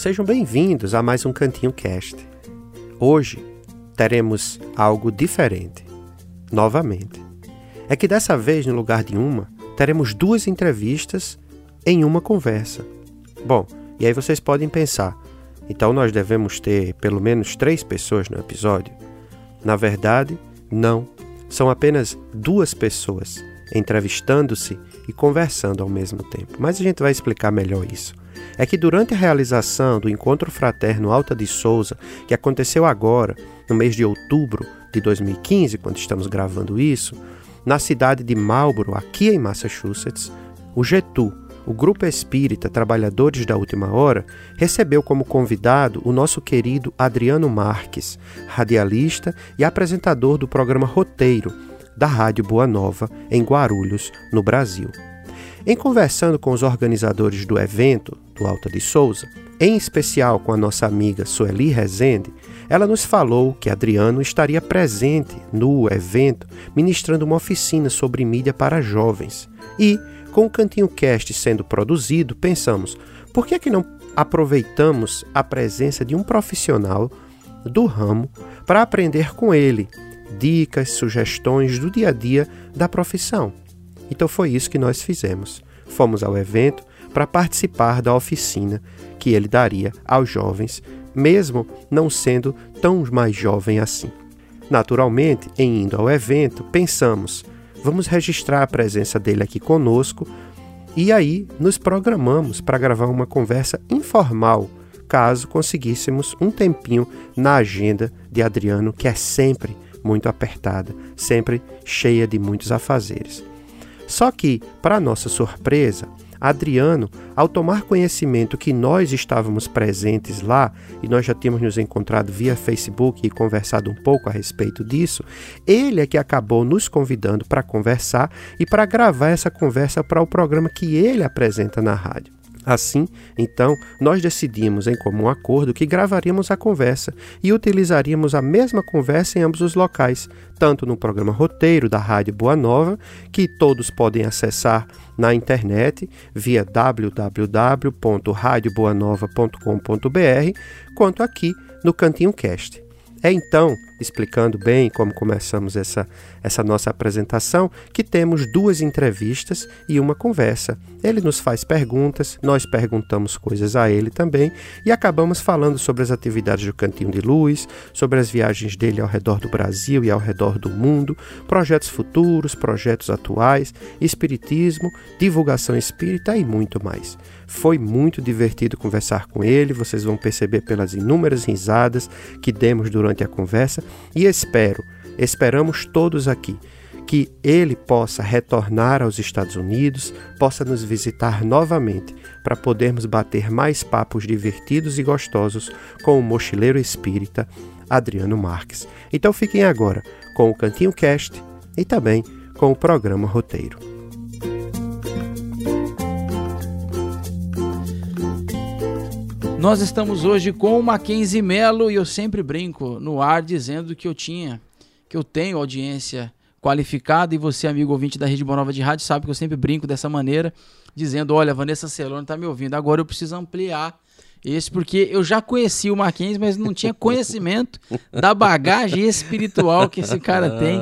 Sejam bem-vindos a mais um Cantinho Cast. Hoje teremos algo diferente. Novamente. É que dessa vez, no lugar de uma, teremos duas entrevistas em uma conversa. Bom, e aí vocês podem pensar, então nós devemos ter pelo menos três pessoas no episódio? Na verdade, não. São apenas duas pessoas entrevistando-se e conversando ao mesmo tempo. Mas a gente vai explicar melhor isso é que durante a realização do Encontro Fraterno Alta de Souza, que aconteceu agora, no mês de outubro de 2015, quando estamos gravando isso, na cidade de Marlborough, aqui em Massachusetts, o GETU, o Grupo Espírita Trabalhadores da Última Hora, recebeu como convidado o nosso querido Adriano Marques, radialista e apresentador do programa Roteiro, da Rádio Boa Nova, em Guarulhos, no Brasil. Em conversando com os organizadores do evento, Alta de Souza, em especial com a nossa amiga Sueli Rezende, ela nos falou que Adriano estaria presente no evento ministrando uma oficina sobre mídia para jovens. E, com o Cantinho Cast sendo produzido, pensamos, por que, é que não aproveitamos a presença de um profissional do ramo para aprender com ele dicas, sugestões do dia a dia da profissão? Então foi isso que nós fizemos. Fomos ao evento para participar da oficina que ele daria aos jovens, mesmo não sendo tão mais jovem assim. Naturalmente, em indo ao evento, pensamos: vamos registrar a presença dele aqui conosco e aí nos programamos para gravar uma conversa informal, caso conseguíssemos um tempinho na agenda de Adriano, que é sempre muito apertada, sempre cheia de muitos afazeres. Só que, para nossa surpresa, Adriano, ao tomar conhecimento que nós estávamos presentes lá e nós já tínhamos nos encontrado via Facebook e conversado um pouco a respeito disso, ele é que acabou nos convidando para conversar e para gravar essa conversa para o programa que ele apresenta na rádio. Assim, então, nós decidimos em comum acordo que gravaríamos a conversa e utilizaríamos a mesma conversa em ambos os locais, tanto no programa Roteiro da Rádio Boa Nova, que todos podem acessar na internet via www.radioboanova.com.br, quanto aqui no Cantinho Cast. É então, explicando bem como começamos essa, essa nossa apresentação, que temos duas entrevistas e uma conversa. Ele nos faz perguntas, nós perguntamos coisas a ele também e acabamos falando sobre as atividades do Cantinho de Luz, sobre as viagens dele ao redor do Brasil e ao redor do mundo, projetos futuros, projetos atuais, espiritismo, divulgação espírita e muito mais. Foi muito divertido conversar com ele, vocês vão perceber pelas inúmeras risadas que demos durante a conversa e espero, esperamos todos aqui, que ele possa retornar aos Estados Unidos, possa nos visitar novamente para podermos bater mais papos divertidos e gostosos com o mochileiro espírita Adriano Marques. Então fiquem agora com o Cantinho Cast e também com o programa Roteiro. Nós estamos hoje com o Mackenzie Melo e eu sempre brinco no ar dizendo que eu tinha, que eu tenho audiência qualificada e você, amigo ouvinte da Rede Bonova de Rádio, sabe que eu sempre brinco dessa maneira, dizendo, olha, Vanessa Celone está me ouvindo, agora eu preciso ampliar esse porque eu já conheci o Mackenzie, mas não tinha conhecimento da bagagem espiritual que esse cara tem.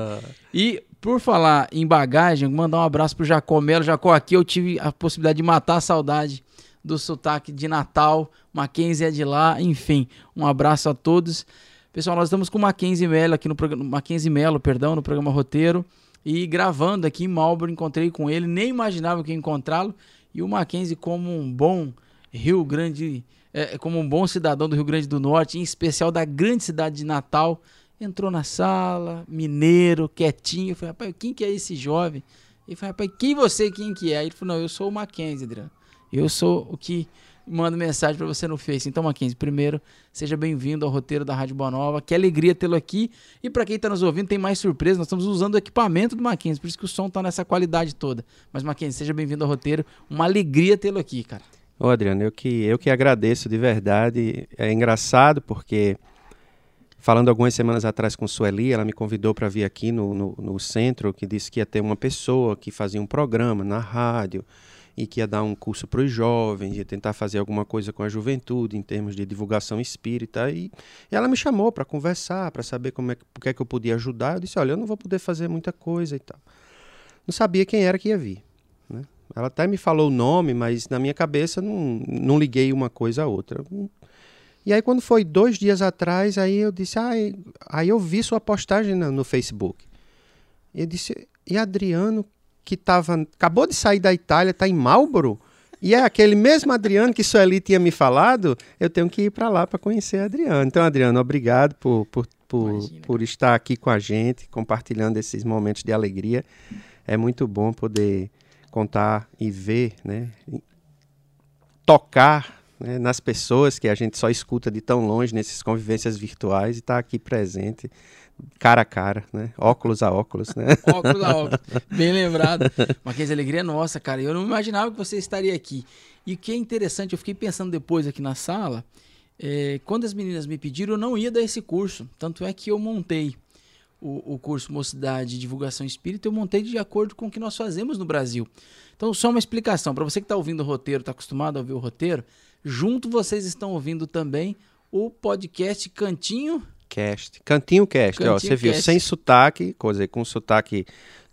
E por falar em bagagem, mandar um abraço pro Jacó Melo. Jacó, aqui eu tive a possibilidade de matar a saudade do sotaque de Natal. Mackenzie é de lá, enfim, um abraço a todos. Pessoal, nós estamos com Mackenzie Mello aqui no programa, Mackenzie Mello, perdão, no programa Roteiro e gravando aqui em Marlboro, encontrei com ele, nem imaginava que ia encontrá-lo e o Mackenzie como um bom Rio Grande, é, como um bom cidadão do Rio Grande do Norte, em especial da grande cidade de Natal, entrou na sala, mineiro, quietinho, eu falei, rapaz, quem que é esse jovem? Ele falou, rapaz, quem você, quem que é? Ele falou, não, eu sou o Mackenzie, Adriano. Eu sou o que mando mensagem para você no Face. Então, Mackenzie, primeiro, seja bem-vindo ao roteiro da Rádio Boa Nova. Que alegria tê-lo aqui. E para quem está nos ouvindo, tem mais surpresa. Nós estamos usando o equipamento do Mackenzie, por isso que o som está nessa qualidade toda. Mas, Mackenzie, seja bem-vindo ao roteiro. Uma alegria tê-lo aqui, cara. Ô, Adriano, eu que, eu que agradeço de verdade. É engraçado porque, falando algumas semanas atrás com Sueli, ela me convidou para vir aqui no, no, no centro, que disse que ia ter uma pessoa que fazia um programa na rádio e que ia dar um curso para os jovens, ia tentar fazer alguma coisa com a juventude em termos de divulgação espírita. E, e ela me chamou para conversar, para saber como é, que é que eu podia ajudar. Eu disse: Olha, eu não vou poder fazer muita coisa e tal. Não sabia quem era que ia vir. Né? Ela até me falou o nome, mas na minha cabeça não, não liguei uma coisa a outra. E aí, quando foi dois dias atrás, aí eu disse: ah, aí eu vi sua postagem no, no Facebook. Eu disse: E Adriano, que tava, acabou de sair da Itália, está em Marlboro, e é aquele mesmo Adriano que Sueli tinha me falado, eu tenho que ir para lá para conhecer Adriano. Então, Adriano, obrigado por, por, por, por, estar aqui com a gente, compartilhando esses momentos de alegria. É muito bom poder contar e ver, né, tocar né, nas pessoas que a gente só escuta de tão longe, nessas convivências virtuais, e estar tá aqui presente cara a cara, né? Óculos a óculos, né? óculos a óculos. Bem lembrado. Marquês, alegria nossa, cara. Eu não imaginava que você estaria aqui. E o que é interessante, eu fiquei pensando depois aqui na sala, é, quando as meninas me pediram, eu não ia dar esse curso. Tanto é que eu montei o, o curso Mocidade e Divulgação Espírita, eu montei de acordo com o que nós fazemos no Brasil. Então, só uma explicação. Para você que está ouvindo o roteiro, está acostumado a ouvir o roteiro, junto vocês estão ouvindo também o podcast Cantinho Cast. Cantinho Cast, Cantinho ó, você viu, sem sotaque, coisa com sotaque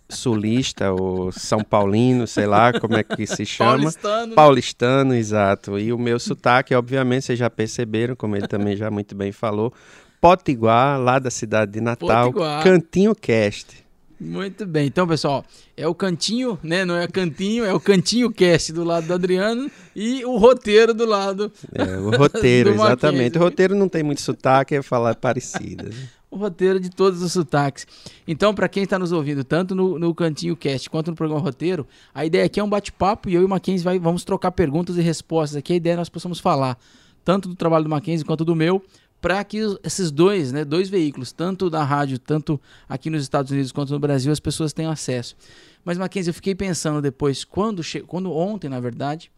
sulista ou São Paulino, sei lá como é que se chama. Paulistano. Paulistano, exato. E o meu sotaque, obviamente, vocês já perceberam, como ele também já muito bem falou. Potiguar, lá da cidade de Natal. Potiguar. Cantinho Cast. Muito bem. Então, pessoal, é o cantinho, né? Não é cantinho, é o cantinho cast do lado do Adriano e o roteiro do lado. É, o roteiro, exatamente. O roteiro não tem muito sotaque, é falar parecido. Né? o roteiro de todos os sotaques. Então, para quem está nos ouvindo, tanto no, no Cantinho Cast quanto no programa Roteiro, a ideia aqui é um bate-papo e eu e o Mackenzie vai, vamos trocar perguntas e respostas aqui. A ideia é nós possamos falar tanto do trabalho do Mackenzie quanto do meu, para que esses dois, né, dois veículos, tanto da rádio, tanto aqui nos Estados Unidos quanto no Brasil, as pessoas tenham acesso. Mas, Mackenzie, eu fiquei pensando depois, quando, che... quando ontem, na verdade,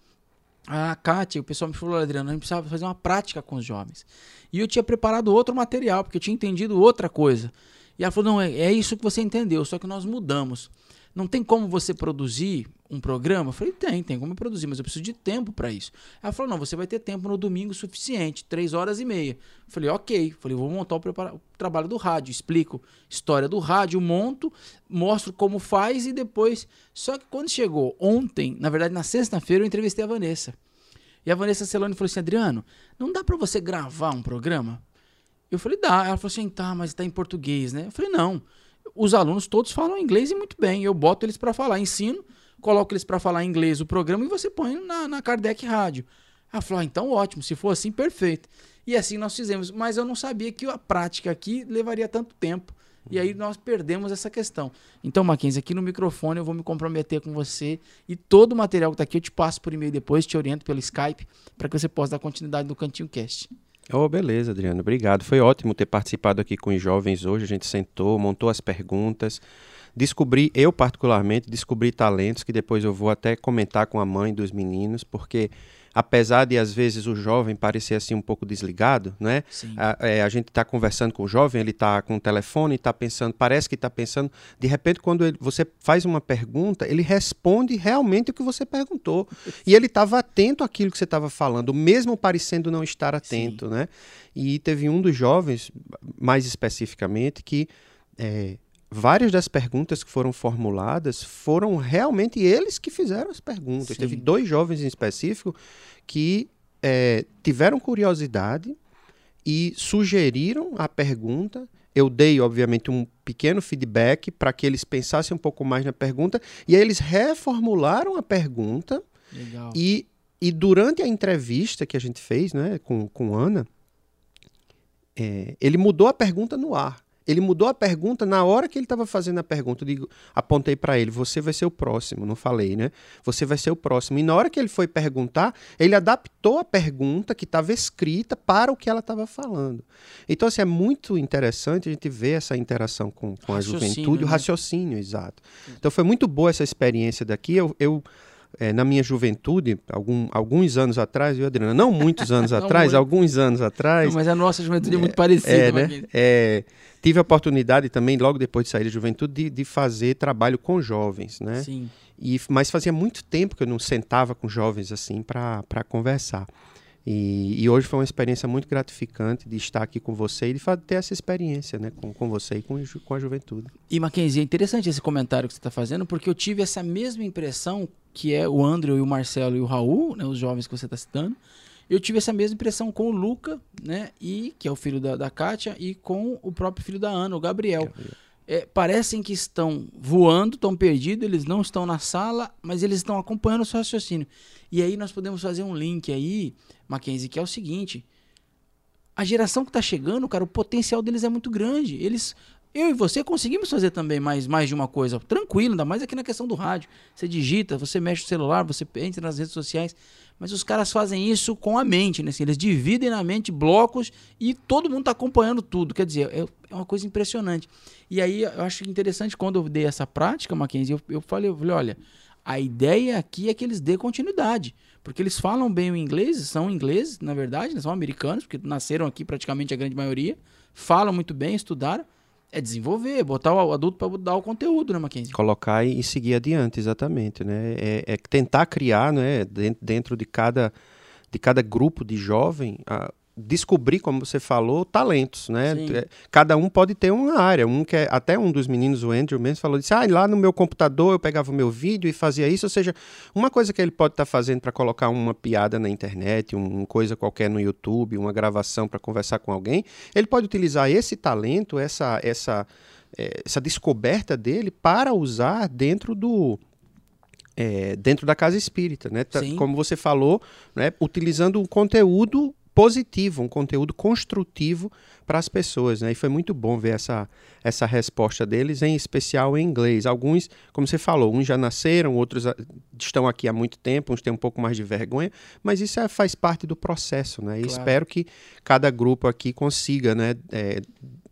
a Kátia, o pessoal me falou, Adriano, a gente precisava fazer uma prática com os jovens. E eu tinha preparado outro material, porque eu tinha entendido outra coisa. E ela falou, não, é, é isso que você entendeu, só que nós mudamos. Não tem como você produzir um programa? Eu falei, tem, tem como produzir, mas eu preciso de tempo para isso. Ela falou, não, você vai ter tempo no domingo suficiente, três horas e meia. Eu falei, ok. Eu falei, vou montar o, o, trabalho do rádio, explico história do rádio, monto, mostro como faz e depois. Só que quando chegou ontem, na verdade na sexta-feira, eu entrevistei a Vanessa. E a Vanessa Celone falou assim, Adriano, não dá para você gravar um programa? Eu falei, dá. Ela falou assim, tá, mas tá em português, né? Eu falei, não. Os alunos todos falam inglês e muito bem. Eu boto eles para falar, ensino coloca eles para falar inglês o programa e você põe na, na Kardec Rádio. Ela falou, ah, então ótimo, se for assim, perfeito. E assim nós fizemos, mas eu não sabia que a prática aqui levaria tanto tempo. E aí nós perdemos essa questão. Então, Mackenzie, aqui no microfone eu vou me comprometer com você e todo o material que está aqui eu te passo por e-mail depois, te oriento pelo Skype, para que você possa dar continuidade no Cantinho Cast. Oh, beleza, Adriano. Obrigado. Foi ótimo ter participado aqui com os jovens hoje. A gente sentou, montou as perguntas descobri, eu particularmente, descobri talentos que depois eu vou até comentar com a mãe dos meninos, porque apesar de às vezes o jovem parecer assim um pouco desligado, né? A, é, a gente está conversando com o jovem, ele está com o telefone, está pensando, parece que está pensando. De repente, quando ele, você faz uma pergunta, ele responde realmente o que você perguntou. e ele estava atento àquilo que você estava falando, mesmo parecendo não estar atento, Sim. né? E teve um dos jovens, mais especificamente, que é, várias das perguntas que foram formuladas foram realmente eles que fizeram as perguntas. Sim. Teve dois jovens em específico que é, tiveram curiosidade e sugeriram a pergunta. Eu dei, obviamente, um pequeno feedback para que eles pensassem um pouco mais na pergunta e aí eles reformularam a pergunta. Legal. E, e durante a entrevista que a gente fez né, com, com Ana, é, ele mudou a pergunta no ar. Ele mudou a pergunta na hora que ele estava fazendo a pergunta. Eu digo, apontei para ele: você vai ser o próximo. Não falei, né? Você vai ser o próximo. E na hora que ele foi perguntar, ele adaptou a pergunta que estava escrita para o que ela estava falando. Então, assim, é muito interessante a gente ver essa interação com, com a juventude, né? o raciocínio, exato. Então, foi muito boa essa experiência daqui. eu, eu é, na minha juventude, algum, alguns anos atrás, viu, Adriana? Não muitos anos atrás, muito. alguns anos atrás. Não, mas a nossa juventude é, muito parecida, é, né? é, Tive a oportunidade também, logo depois de sair da juventude, de, de fazer trabalho com jovens, né? Sim. E, mas fazia muito tempo que eu não sentava com jovens assim para conversar. E, e, hoje foi uma experiência muito gratificante de estar aqui com você e de ter essa experiência né, com, com você e com, com a juventude. E Mackenzie, é interessante esse comentário que você está fazendo, porque eu tive essa mesma impressão que é o André, o Marcelo e o Raul, né, os jovens que você está citando. Eu tive essa mesma impressão com o Luca, né, e, que é o filho da, da Kátia, e com o próprio filho da Ana, o Gabriel. Gabriel. É, parecem que estão voando, estão perdidos, eles não estão na sala, mas eles estão acompanhando o seu raciocínio. E aí nós podemos fazer um link aí Mackenzie, que é o seguinte: a geração que está chegando, cara, o potencial deles é muito grande. Eles, eu e você conseguimos fazer também mais, mais de uma coisa, tranquilo, ainda mais aqui na questão do rádio. Você digita, você mexe o celular, você entra nas redes sociais, mas os caras fazem isso com a mente, né? Assim, eles dividem na mente blocos e todo mundo está acompanhando tudo. Quer dizer, é, é, uma coisa impressionante. E aí eu acho interessante quando eu dei essa prática, Mackenzie, eu, eu falei, eu falei, olha, a ideia aqui é que eles dê continuidade. Porque eles falam bem o inglês, são ingleses, na verdade, né? são americanos, porque nasceram aqui praticamente a grande maioria, falam muito bem, estudaram. É desenvolver, botar o adulto para dar o conteúdo, né, Mackenzie? Colocar e seguir adiante, exatamente, né? É, é tentar criar, né, dentro de cada, de cada grupo de jovem, descobrir, como você falou, talentos, né? Sim. É, cada um pode ter uma área. Um que é, até um dos meninos, o Andrew mesmo, falou disse: "Ah, lá no meu computador eu pegava o meu vídeo e fazia isso", ou seja, uma coisa que ele pode estar tá fazendo para colocar uma piada na internet, uma coisa qualquer no YouTube, uma gravação para conversar com alguém, ele pode utilizar esse talento, essa essa é, essa descoberta dele para usar dentro do é, dentro da casa espírita, né? Tá, como você falou, né? utilizando um conteúdo positivo, um conteúdo construtivo para as pessoas. Né? E foi muito bom ver essa, essa resposta deles, em especial em inglês. Alguns, como você falou, uns já nasceram, outros ah, estão aqui há muito tempo, uns têm um pouco mais de vergonha, mas isso é, faz parte do processo. Né? E claro. espero que cada grupo aqui consiga né, é,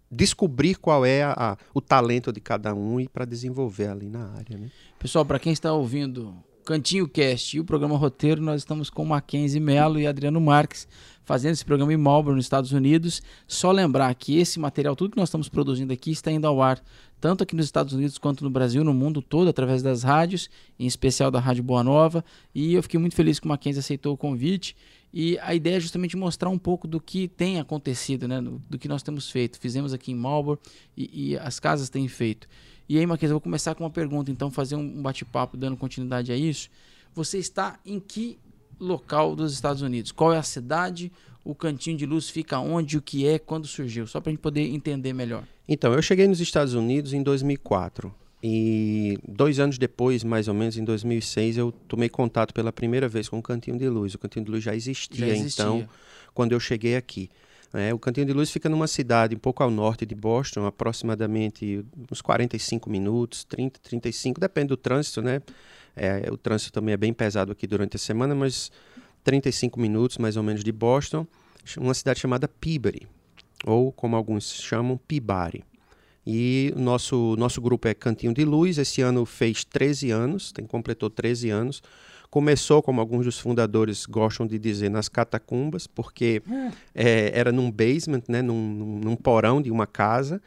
descobrir qual é a, a, o talento de cada um e para desenvolver ali na área. Né? Pessoal, para quem está ouvindo Cantinho Cast e o programa Roteiro, nós estamos com Mackenzie Melo e Adriano Marques fazendo esse programa em Marlboro, nos Estados Unidos. Só lembrar que esse material, tudo que nós estamos produzindo aqui, está indo ao ar, tanto aqui nos Estados Unidos quanto no Brasil, no mundo todo, através das rádios, em especial da Rádio Boa Nova. E eu fiquei muito feliz que o Mackenzie aceitou o convite. E a ideia é justamente mostrar um pouco do que tem acontecido, né? do que nós temos feito. Fizemos aqui em Marlboro e, e as casas têm feito. E aí, Mackenzie, eu vou começar com uma pergunta, então, fazer um bate-papo dando continuidade a isso. Você está em que local dos Estados Unidos? Qual é a cidade? O cantinho de luz fica onde? O que é? Quando surgiu? Só para a gente poder entender melhor. Então, eu cheguei nos Estados Unidos em 2004. E dois anos depois, mais ou menos, em 2006, eu tomei contato pela primeira vez com o Cantinho de Luz. O Cantinho de Luz já existia, já existia. então, quando eu cheguei aqui. É, o Cantinho de Luz fica numa cidade um pouco ao norte de Boston, aproximadamente uns 45 minutos, 30, 35, depende do trânsito, né? É, o trânsito também é bem pesado aqui durante a semana, mas 35 minutos mais ou menos de Boston, uma cidade chamada Peabody, ou como alguns chamam, Peabody. E o nosso, nosso grupo é Cantinho de Luz, esse ano fez 13 anos, tem, completou 13 anos. Começou, como alguns dos fundadores gostam de dizer, nas catacumbas, porque é, era num basement, né, num, num porão de uma casa,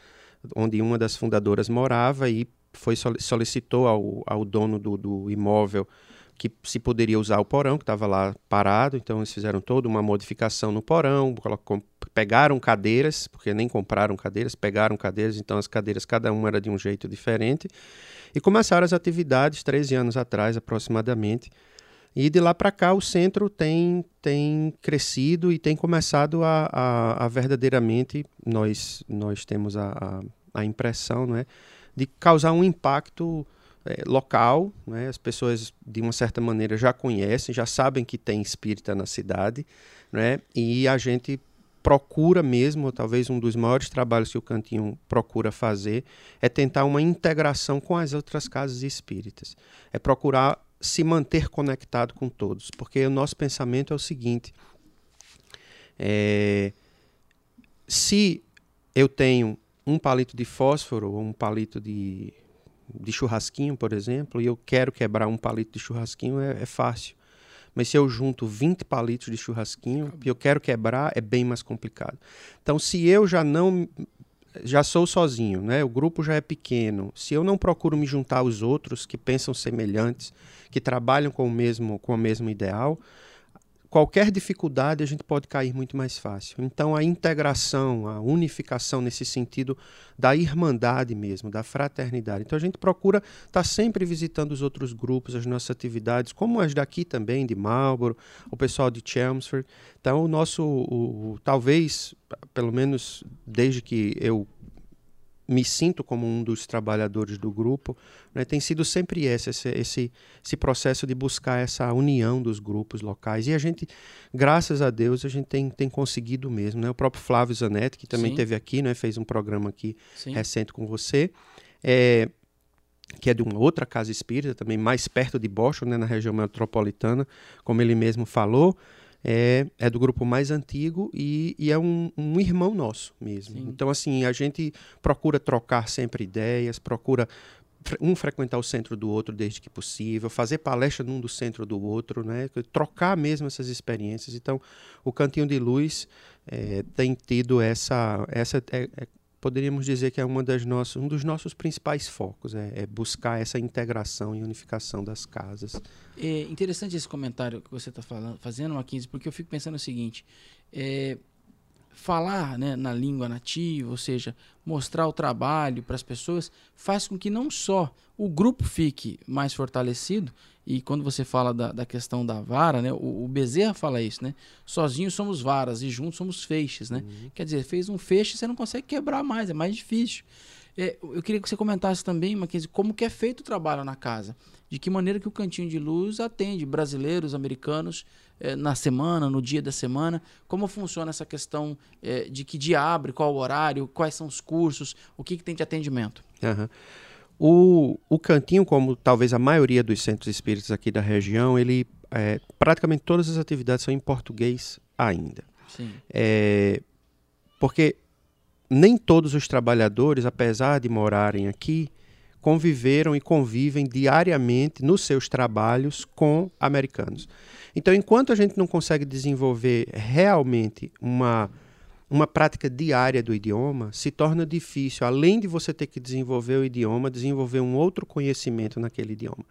onde uma das fundadoras morava e foi solicitou ao, ao dono do, do imóvel que se poderia usar o porão, que estava lá parado, então eles fizeram toda uma modificação no porão, pegaram cadeiras, porque nem compraram cadeiras, pegaram cadeiras, então as cadeiras cada uma era de um jeito diferente, e começaram as atividades 13 anos atrás aproximadamente, e de lá para cá o centro tem, tem crescido e tem começado a, a, a verdadeiramente, nós, nós temos a, a, a impressão, não é? De causar um impacto é, local. Né? As pessoas, de uma certa maneira, já conhecem, já sabem que tem espírita na cidade, né? e a gente procura mesmo, talvez um dos maiores trabalhos que o Cantinho procura fazer, é tentar uma integração com as outras casas espíritas. É procurar se manter conectado com todos, porque o nosso pensamento é o seguinte: é, se eu tenho um palito de fósforo ou um palito de, de churrasquinho, por exemplo, e eu quero quebrar um palito de churrasquinho, é, é fácil. Mas se eu junto 20 palitos de churrasquinho e eu quero quebrar, é bem mais complicado. Então, se eu já não já sou sozinho, né? O grupo já é pequeno. Se eu não procuro me juntar aos outros que pensam semelhantes, que trabalham com o mesmo com o mesmo ideal, qualquer dificuldade a gente pode cair muito mais fácil. Então a integração, a unificação nesse sentido da irmandade mesmo, da fraternidade. Então a gente procura estar tá sempre visitando os outros grupos, as nossas atividades, como as daqui também de Marlborough, o pessoal de Chelmsford. Então o nosso, o, o, talvez, pelo menos desde que eu me sinto como um dos trabalhadores do grupo, né, tem sido sempre esse, esse, esse, esse, processo de buscar essa união dos grupos locais. E a gente, graças a Deus, a gente tem, tem conseguido mesmo. Né? O próprio Flávio Zanetti, que também esteve aqui, né, fez um programa aqui Sim. recente com você, é, que é de uma outra casa espírita, também mais perto de Boston, né, na região metropolitana, como ele mesmo falou é, é do grupo mais antigo e, e é um, um, irmão nosso mesmo. Sim. Então, assim, a gente procura trocar sempre ideias, procura um frequentar o centro do outro desde que possível, fazer palestra num do centro do outro, né? trocar mesmo essas experiências. Então, o Cantinho de Luz é, tem tido essa, essa é, é, poderíamos dizer que é uma das nossas, um dos nossos principais focos, é, é, buscar essa integração e unificação das casas. É interessante esse comentário que você está fazendo, Marquinhos, porque eu fico pensando o seguinte, é, falar né, na língua nativa, ou seja, mostrar o trabalho para as pessoas, faz com que não só o grupo fique mais fortalecido, e quando você fala da, da questão da vara, né, o, o, Bezerra fala isso, né? Sozinhos somos varas e juntos somos feixes, né? Uhum. Quer dizer, fez um feixe, você não consegue quebrar mais, é mais difícil. É, eu queria que você comentasse também, Mackenzie, como que é feito o trabalho na casa. De que maneira que o Cantinho de Luz atende brasileiros, americanos, é, na semana, no dia da semana. Como funciona essa questão é, de que dia abre, qual o horário, quais são os cursos, o que, que tem de atendimento? Uhum. O, o Cantinho, como talvez a maioria dos centros espíritas aqui da região, ele é, praticamente todas as atividades são em português ainda. Sim. É, porque nem todos os trabalhadores, apesar de morarem aqui, conviveram e convivem diariamente nos seus trabalhos com americanos. Então, enquanto a gente não consegue desenvolver realmente uma uma prática diária do idioma, se torna difícil, além de você ter que desenvolver o idioma, desenvolver um outro conhecimento naquele idioma.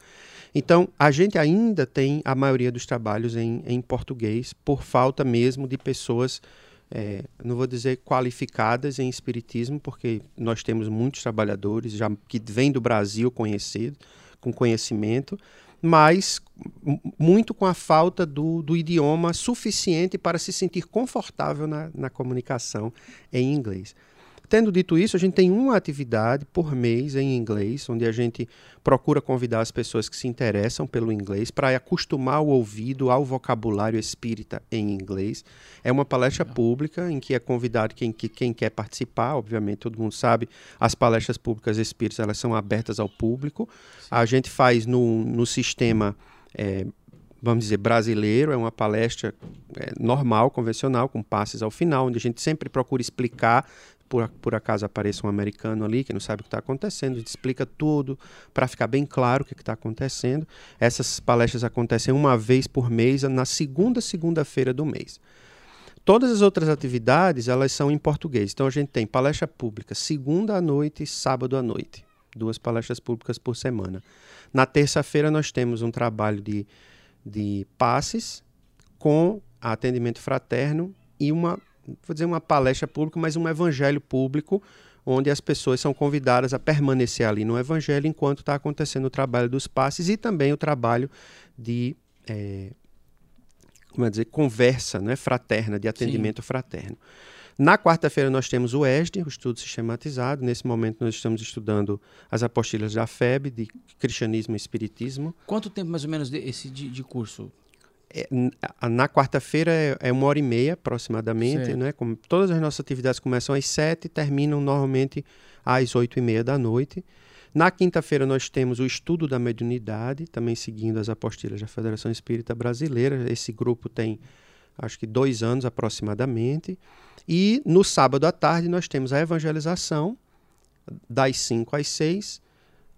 Então, a gente ainda tem a maioria dos trabalhos em, em português, por falta mesmo de pessoas, é, não vou dizer qualificadas em espiritismo, porque nós temos muitos trabalhadores já que vêm do Brasil conhecido, com conhecimento, mas muito com a falta do, do idioma suficiente para se sentir confortável na, na comunicação em inglês. Tendo dito isso, a gente tem uma atividade por mês em inglês, onde a gente procura convidar as pessoas que se interessam pelo inglês para acostumar o ouvido ao vocabulário espírita em inglês. É uma palestra pública em que é convidado quem, quem quer participar, obviamente todo mundo sabe, as palestras públicas espíritas elas são abertas ao público. Sim. A gente faz no, no sistema. É, vamos dizer, brasileiro, é uma palestra é, normal, convencional, com passes ao final, onde a gente sempre procura explicar por, por acaso apareça um americano ali que não sabe o que está acontecendo, a gente explica tudo para ficar bem claro o que está acontecendo. Essas palestras acontecem uma vez por mês, na segunda segunda-feira do mês. Todas as outras atividades, elas são em português. Então a gente tem palestra pública segunda à noite e sábado à noite. Duas palestras públicas por semana. Na terça-feira nós temos um trabalho de, de passes com atendimento fraterno e uma vou dizer uma palestra pública, mas um evangelho público, onde as pessoas são convidadas a permanecer ali no evangelho enquanto está acontecendo o trabalho dos passes e também o trabalho de é, como é dizer, conversa né, fraterna, de atendimento Sim. fraterno. Na quarta-feira nós temos o ESD, o estudo sistematizado. Nesse momento nós estamos estudando as apostilas da FEB, de cristianismo e espiritismo. Quanto tempo mais ou menos esse de, de curso? É, na quarta-feira é, é, uma hora e meia aproximadamente, certo. né? Como todas as nossas atividades começam às sete e terminam normalmente às oito e meia da noite. Na quinta-feira nós temos o estudo da mediunidade, também seguindo as apostilhas da Federação Espírita Brasileira. Esse grupo tem acho que dois anos aproximadamente. E no sábado à tarde nós temos a evangelização, das 5 às 6.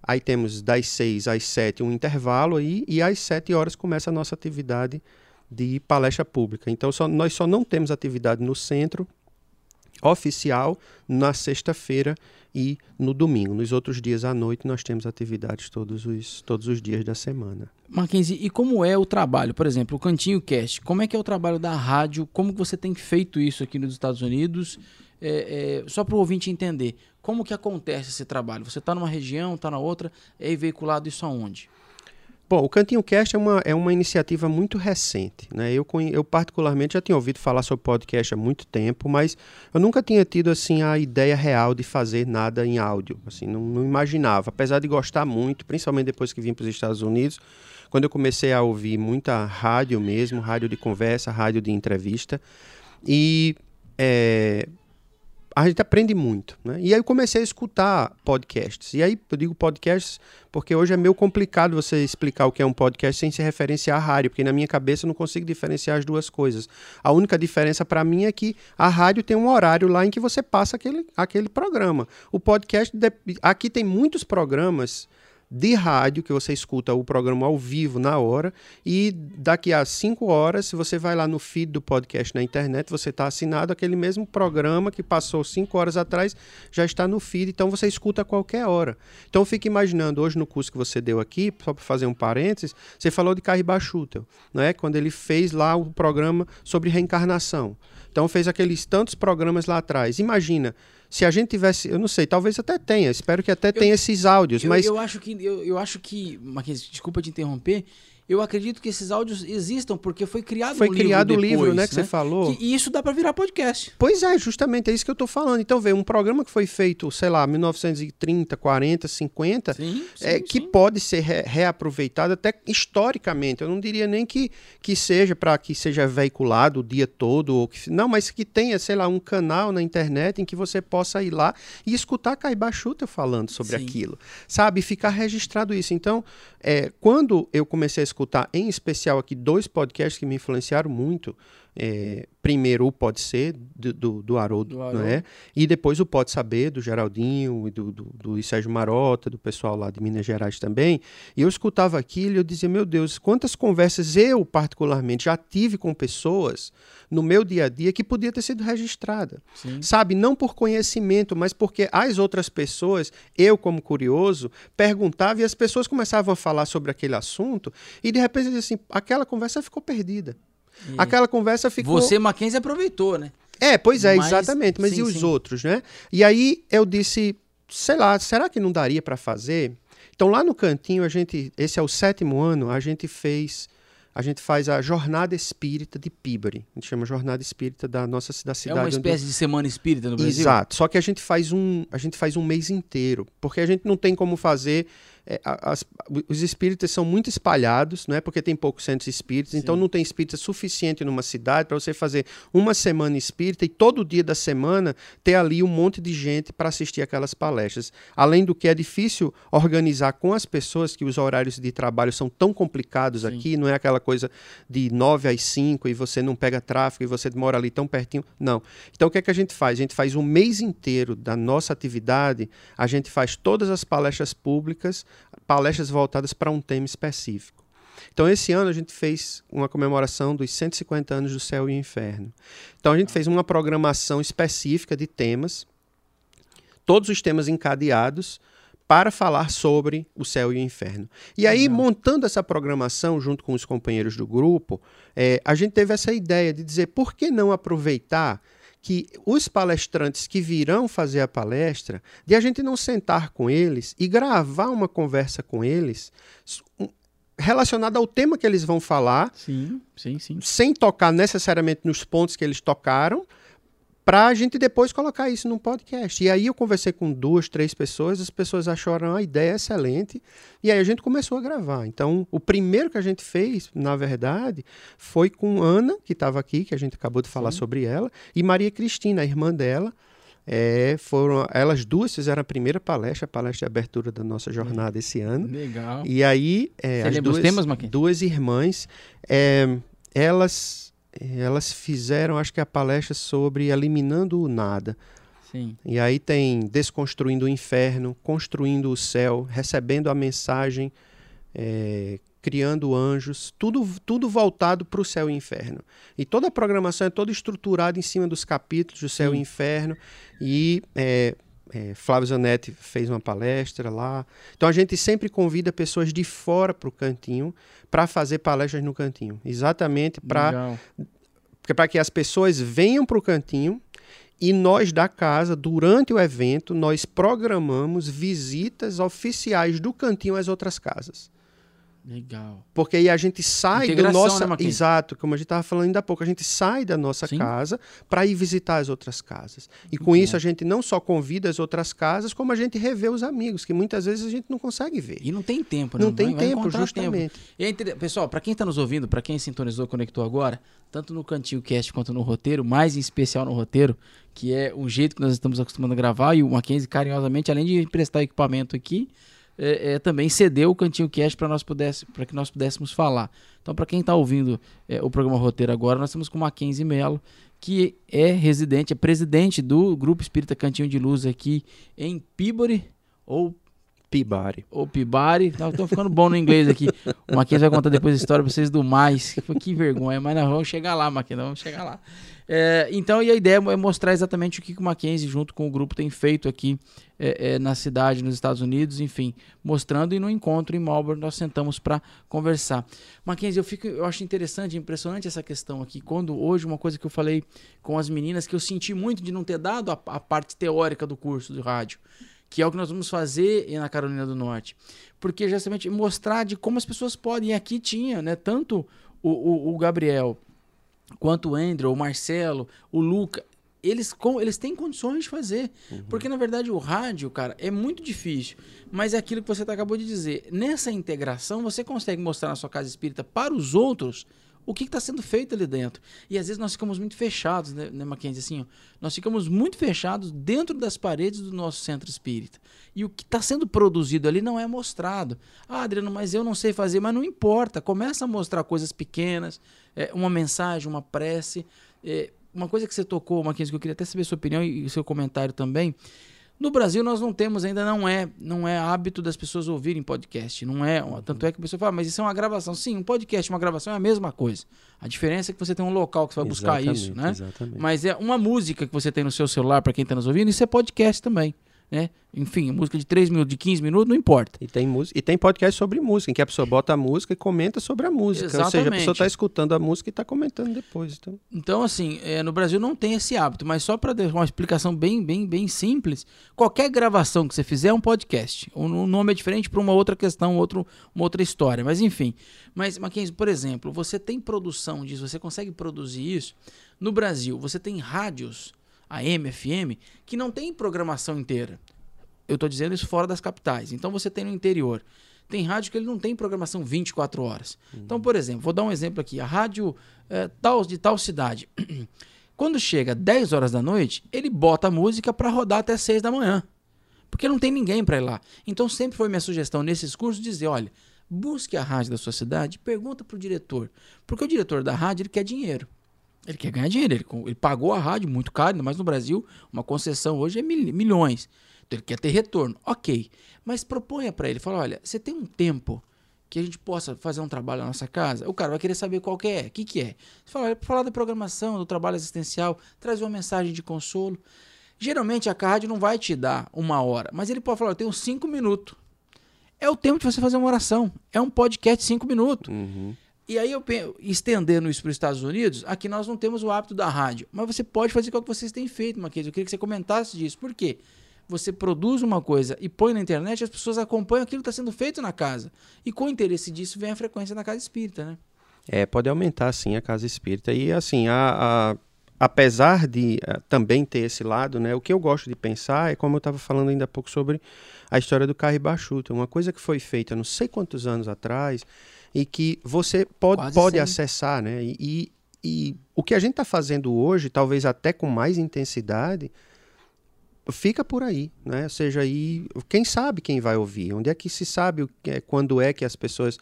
Aí temos das 6 às 7 um intervalo aí, e às 7 horas começa a nossa atividade de palestra pública. Então só, nós só não temos atividade no centro oficial na sexta-feira e no domingo. Nos outros dias à noite nós temos atividades todos os, todos os dias da semana. Mackenzie, e como é o trabalho? Por exemplo, o Cantinho Cast, como é que é o trabalho da rádio? Como você tem feito isso aqui nos Estados Unidos? É, é, só para o ouvinte entender, como que acontece esse trabalho? Você está numa região, está na outra, é veiculado isso aonde? Bom, o Cantinho Cast é uma, é uma iniciativa muito recente. Né? Eu, eu, particularmente, já tinha ouvido falar sobre podcast há muito tempo, mas eu nunca tinha tido assim a ideia real de fazer nada em áudio. Assim, não, não imaginava. Apesar de gostar muito, principalmente depois que vim para os Estados Unidos, quando eu comecei a ouvir muita rádio mesmo, rádio de conversa, rádio de entrevista, e é, a gente aprende muito. Né? E aí eu comecei a escutar podcasts. E aí eu digo podcasts porque hoje é meio complicado você explicar o que é um podcast sem se referenciar a rádio, porque na minha cabeça eu não consigo diferenciar as duas coisas. A única diferença para mim é que a rádio tem um horário lá em que você passa aquele, aquele programa. O podcast, aqui tem muitos programas de rádio, que você escuta o programa ao vivo na hora, e daqui a cinco horas, se você vai lá no feed do podcast na internet, você está assinado, aquele mesmo programa que passou cinco horas atrás já está no feed, então você escuta a qualquer hora. Então fique imaginando, hoje no curso que você deu aqui, só para fazer um parênteses, você falou de Carrie Schutel, não é? quando ele fez lá o programa sobre reencarnação. Então fez aqueles tantos programas lá atrás. Imagina, se a gente tivesse, eu não sei, talvez até tenha, espero que até eu, tenha esses áudios, eu, mas eu acho que eu, eu acho que, Marquinhos, desculpa te interromper, eu acredito que esses áudios existam porque foi criado foi um criado o livro, né, que né? você falou. Que, e isso dá para virar podcast. Pois é, justamente é isso que eu tô falando. Então, vê, um programa que foi feito, sei lá, 1930, 40, 50, sim, sim, é, sim. que pode ser re reaproveitado até historicamente. Eu não diria nem que, que seja para que seja veiculado o dia todo, ou que, não, mas que tenha, sei lá, um canal na internet em que você possa ir lá e escutar Caiba Chuta falando sobre aquilo, sabe? Ficar registrado isso. Então, é, quando eu comecei a escutar, em especial aqui, dois podcasts que me influenciaram muito. É, primeiro o Pode Ser, do, do, do Haroldo, do Haroldo. Né? e depois o Pode Saber, do Geraldinho e do, do, do Sérgio Marota, do pessoal lá de Minas Gerais também. E eu escutava aquilo e eu dizia, meu Deus, quantas conversas eu, particularmente, já tive com pessoas no meu dia a dia que podia ter sido registrada. Sim. Sabe, não por conhecimento, mas porque as outras pessoas, eu como curioso, perguntava e as pessoas começavam a falar sobre aquele assunto e de repente assim, aquela conversa ficou perdida. E Aquela conversa ficou. Você, Mackenzie, aproveitou, né? É, pois é, Mas, exatamente. Mas sim, e os sim. outros, né? E aí eu disse, sei lá, será que não daria para fazer? Então lá no cantinho a gente, esse é o sétimo ano, a gente fez a gente faz a Jornada Espírita de Peabody. A gente chama Jornada Espírita da nossa da cidade. É uma espécie onde... de semana espírita no Brasil? Exato. Só que a gente faz um, a gente faz um mês inteiro, porque a gente não tem como fazer é, as, os espíritas são muito espalhados, não é porque tem poucos centros espíritas, então Sim. então não tem espírita suficiente numa cidade para você fazer uma semana espírita e todo dia da semana ter ali um monte de gente para assistir aquelas palestras. Além do que é difícil organizar com as pessoas que os horários de trabalho são tão complicados Sim. aqui, não é aquela coisa de 9 às 5 e você não pega tráfego e você mora ali tão pertinho. Não. Então o que é que a gente faz? A gente faz um mês inteiro da nossa atividade, a gente faz todas as palestras públicas palestras voltadas para um tema específico. Então, esse ano a gente fez uma comemoração dos 150 anos do Céu e Inferno. Então, a gente fez uma programação específica de temas, todos os temas encadeados, para falar sobre o céu e o inferno. E aí, uhum. montando essa programação junto com os companheiros do grupo, é, a gente teve essa ideia de dizer por que não aproveitar que os palestrantes que virão fazer a palestra, de a gente não sentar com eles e gravar uma conversa com eles relacionada ao tema que eles vão falar, sim, sim, sim. sem tocar necessariamente nos pontos que eles tocaram, para a gente depois colocar isso num podcast. E aí eu conversei com duas, três pessoas, as pessoas acharam a ideia excelente, e aí a gente começou a gravar. Então, o primeiro que a gente fez, na verdade, foi com Ana, que estava aqui, que a gente acabou de falar Sim. sobre ela, e Maria Cristina, a irmã dela. É, foram elas duas fizeram a primeira palestra, a palestra de abertura da nossa jornada esse ano. Legal. E aí é, as duas, temas, duas irmãs, é, elas elas fizeram, acho que a palestra sobre eliminando o nada. Sim. E aí tem desconstruindo o inferno, construindo o céu, recebendo a mensagem, é, criando anjos, tudo, tudo voltado para o céu e inferno. E toda a programação é toda estruturada em cima dos capítulos do céu Sim. e inferno. E é, é, Flávio Zanetti fez uma palestra lá. Então a gente sempre convida pessoas de fora para o cantinho para fazer palestras no cantinho. Exatamente para que as pessoas venham para o cantinho e nós da casa, durante o evento, nós programamos visitas oficiais do cantinho às outras casas. Legal. Porque aí a gente sai do nosso. Né, Exato, como a gente estava falando ainda há pouco, a gente sai da nossa Sim. casa para ir visitar as outras casas. E com isso a gente não só convida as outras casas, como a gente revê os amigos, que muitas vezes a gente não consegue ver. E não tem tempo, né? Não, tem vai, tempo, vai justamente. Tempo. E pessoal, para quem está nos ouvindo, para quem sintonizou, conectou agora, tanto no Cantinho Cast quanto no roteiro, mais em especial no roteiro, que é o jeito que nós estamos acostumando a gravar, e o Mackenzie carinhosamente, além de emprestar equipamento aqui é, é, também cedeu o Cantinho Cast para nós pudesse, para que nós pudéssemos falar. Então, para quem está ouvindo é, o programa Roteiro agora, nós estamos com o Mackenzie Melo, que é residente, é presidente do Grupo Espírita Cantinho de Luz aqui em Pibori, ou Pibari. Ou Pibari. Estou ficando bom no inglês aqui. O Mackenzie vai contar depois a história para vocês do mais. Que vergonha, mas nós vamos chegar lá, Mackenzie, vamos chegar lá. É, então, e a ideia é mostrar exatamente o que o Mackenzie, junto com o grupo, tem feito aqui é, é, na cidade, nos Estados Unidos, enfim, mostrando. E no encontro em Melbourne nós sentamos para conversar. Mackenzie, eu, fico, eu acho interessante, impressionante essa questão aqui. Quando hoje, uma coisa que eu falei com as meninas, que eu senti muito de não ter dado a, a parte teórica do curso do rádio que é o que nós vamos fazer na Carolina do Norte. Porque justamente mostrar de como as pessoas podem. E aqui tinha, né? Tanto o, o, o Gabriel quanto o Andrew, o Marcelo, o Luca, eles, com, eles têm condições de fazer. Uhum. Porque, na verdade, o rádio, cara, é muito difícil. Mas é aquilo que você tá, acabou de dizer. Nessa integração, você consegue mostrar na sua casa espírita para os outros o que está sendo feito ali dentro. E às vezes nós ficamos muito fechados, né, né Mackenzie? Assim, ó, nós ficamos muito fechados dentro das paredes do nosso centro espírita. E o que está sendo produzido ali não é mostrado. Ah, Adriano, mas eu não sei fazer, mas não importa. Começa a mostrar coisas pequenas, é, uma mensagem, uma prece. É, uma coisa que você tocou, Mackenzie, que eu queria até saber a sua opinião e o seu comentário também. No Brasil nós não temos ainda não é não é hábito das pessoas ouvirem podcast, não é, tanto é que a pessoa fala, mas isso é uma gravação. Sim, um podcast, uma gravação é a mesma coisa. A diferença é que você tem um local que você vai buscar isso, né? Exatamente. Mas é uma música que você tem no seu celular para quem está nos ouvindo, isso é podcast também né? Enfim, música de 3 minutos, de 15 minutos, não importa. E tem, música, e tem podcast sobre música, em que a pessoa bota a música e comenta sobre a música. Exatamente. Ou seja, a pessoa está escutando a música e está comentando depois. Então, então assim, é, no Brasil não tem esse hábito, mas só para dar uma explicação bem, bem, bem simples, qualquer gravação que você fizer é um podcast. O, nome é diferente para uma outra questão, outro, uma outra história. Mas enfim. Mas, Mackenzie, por exemplo, você tem produção disso, você consegue produzir isso. No Brasil, você tem rádios AM, FM, que não tem programação inteira. Eu estou dizendo isso fora das capitais. Então você tem no interior. Tem rádio que ele não tem programação 24 horas. Uhum. Então, por exemplo, vou dar um exemplo aqui. A rádio é, tal, de tal cidade. Quando chega 10 horas da noite, ele bota a música para rodar até 6 da manhã. Porque não tem ninguém para ir lá. Então sempre foi minha sugestão nesses cursos dizer, olha, busque a rádio da sua cidade, pergunta para o diretor. Porque o diretor da rádio ele quer dinheiro. Ele quer ganhar dinheiro. Ele, ele pagou a rádio muito caro, ainda mais no Brasil. Uma concessão hoje é mil, milhões. Então ele quer ter retorno. Ok. Mas proponha para ele. Fala, olha, você tem um tempo que a gente possa fazer um trabalho na nossa casa? O cara vai querer saber qual que é. O que, que é? Você fala, falar da programação, do trabalho assistencial, trazer uma mensagem de consolo. Geralmente a rádio não vai te dar uma hora, mas ele pode falar, eu tenho cinco minutos. É o tempo de você fazer uma oração. É um podcast cinco minutos. Uhum. E aí eu estendendo isso para os Estados Unidos, aqui nós não temos o hábito da rádio. Mas você pode fazer o que vocês têm feito, Maquês. Eu queria que você comentasse disso. Por quê? Você produz uma coisa e põe na internet, as pessoas acompanham aquilo que está sendo feito na casa. E com o interesse disso vem a frequência na casa espírita, né? É, pode aumentar sim a casa espírita. E assim, a, a apesar de uh, também ter esse lado, né, o que eu gosto de pensar é como eu estava falando ainda há pouco sobre a história do carro baixuta, uma coisa que foi feita não sei quantos anos atrás e que você pode, pode acessar, né? E, e, o que a gente está fazendo hoje, talvez até com mais intensidade, fica por aí, né? Ou seja, aí quem sabe quem vai ouvir? Onde é que se sabe é, quando é que as pessoas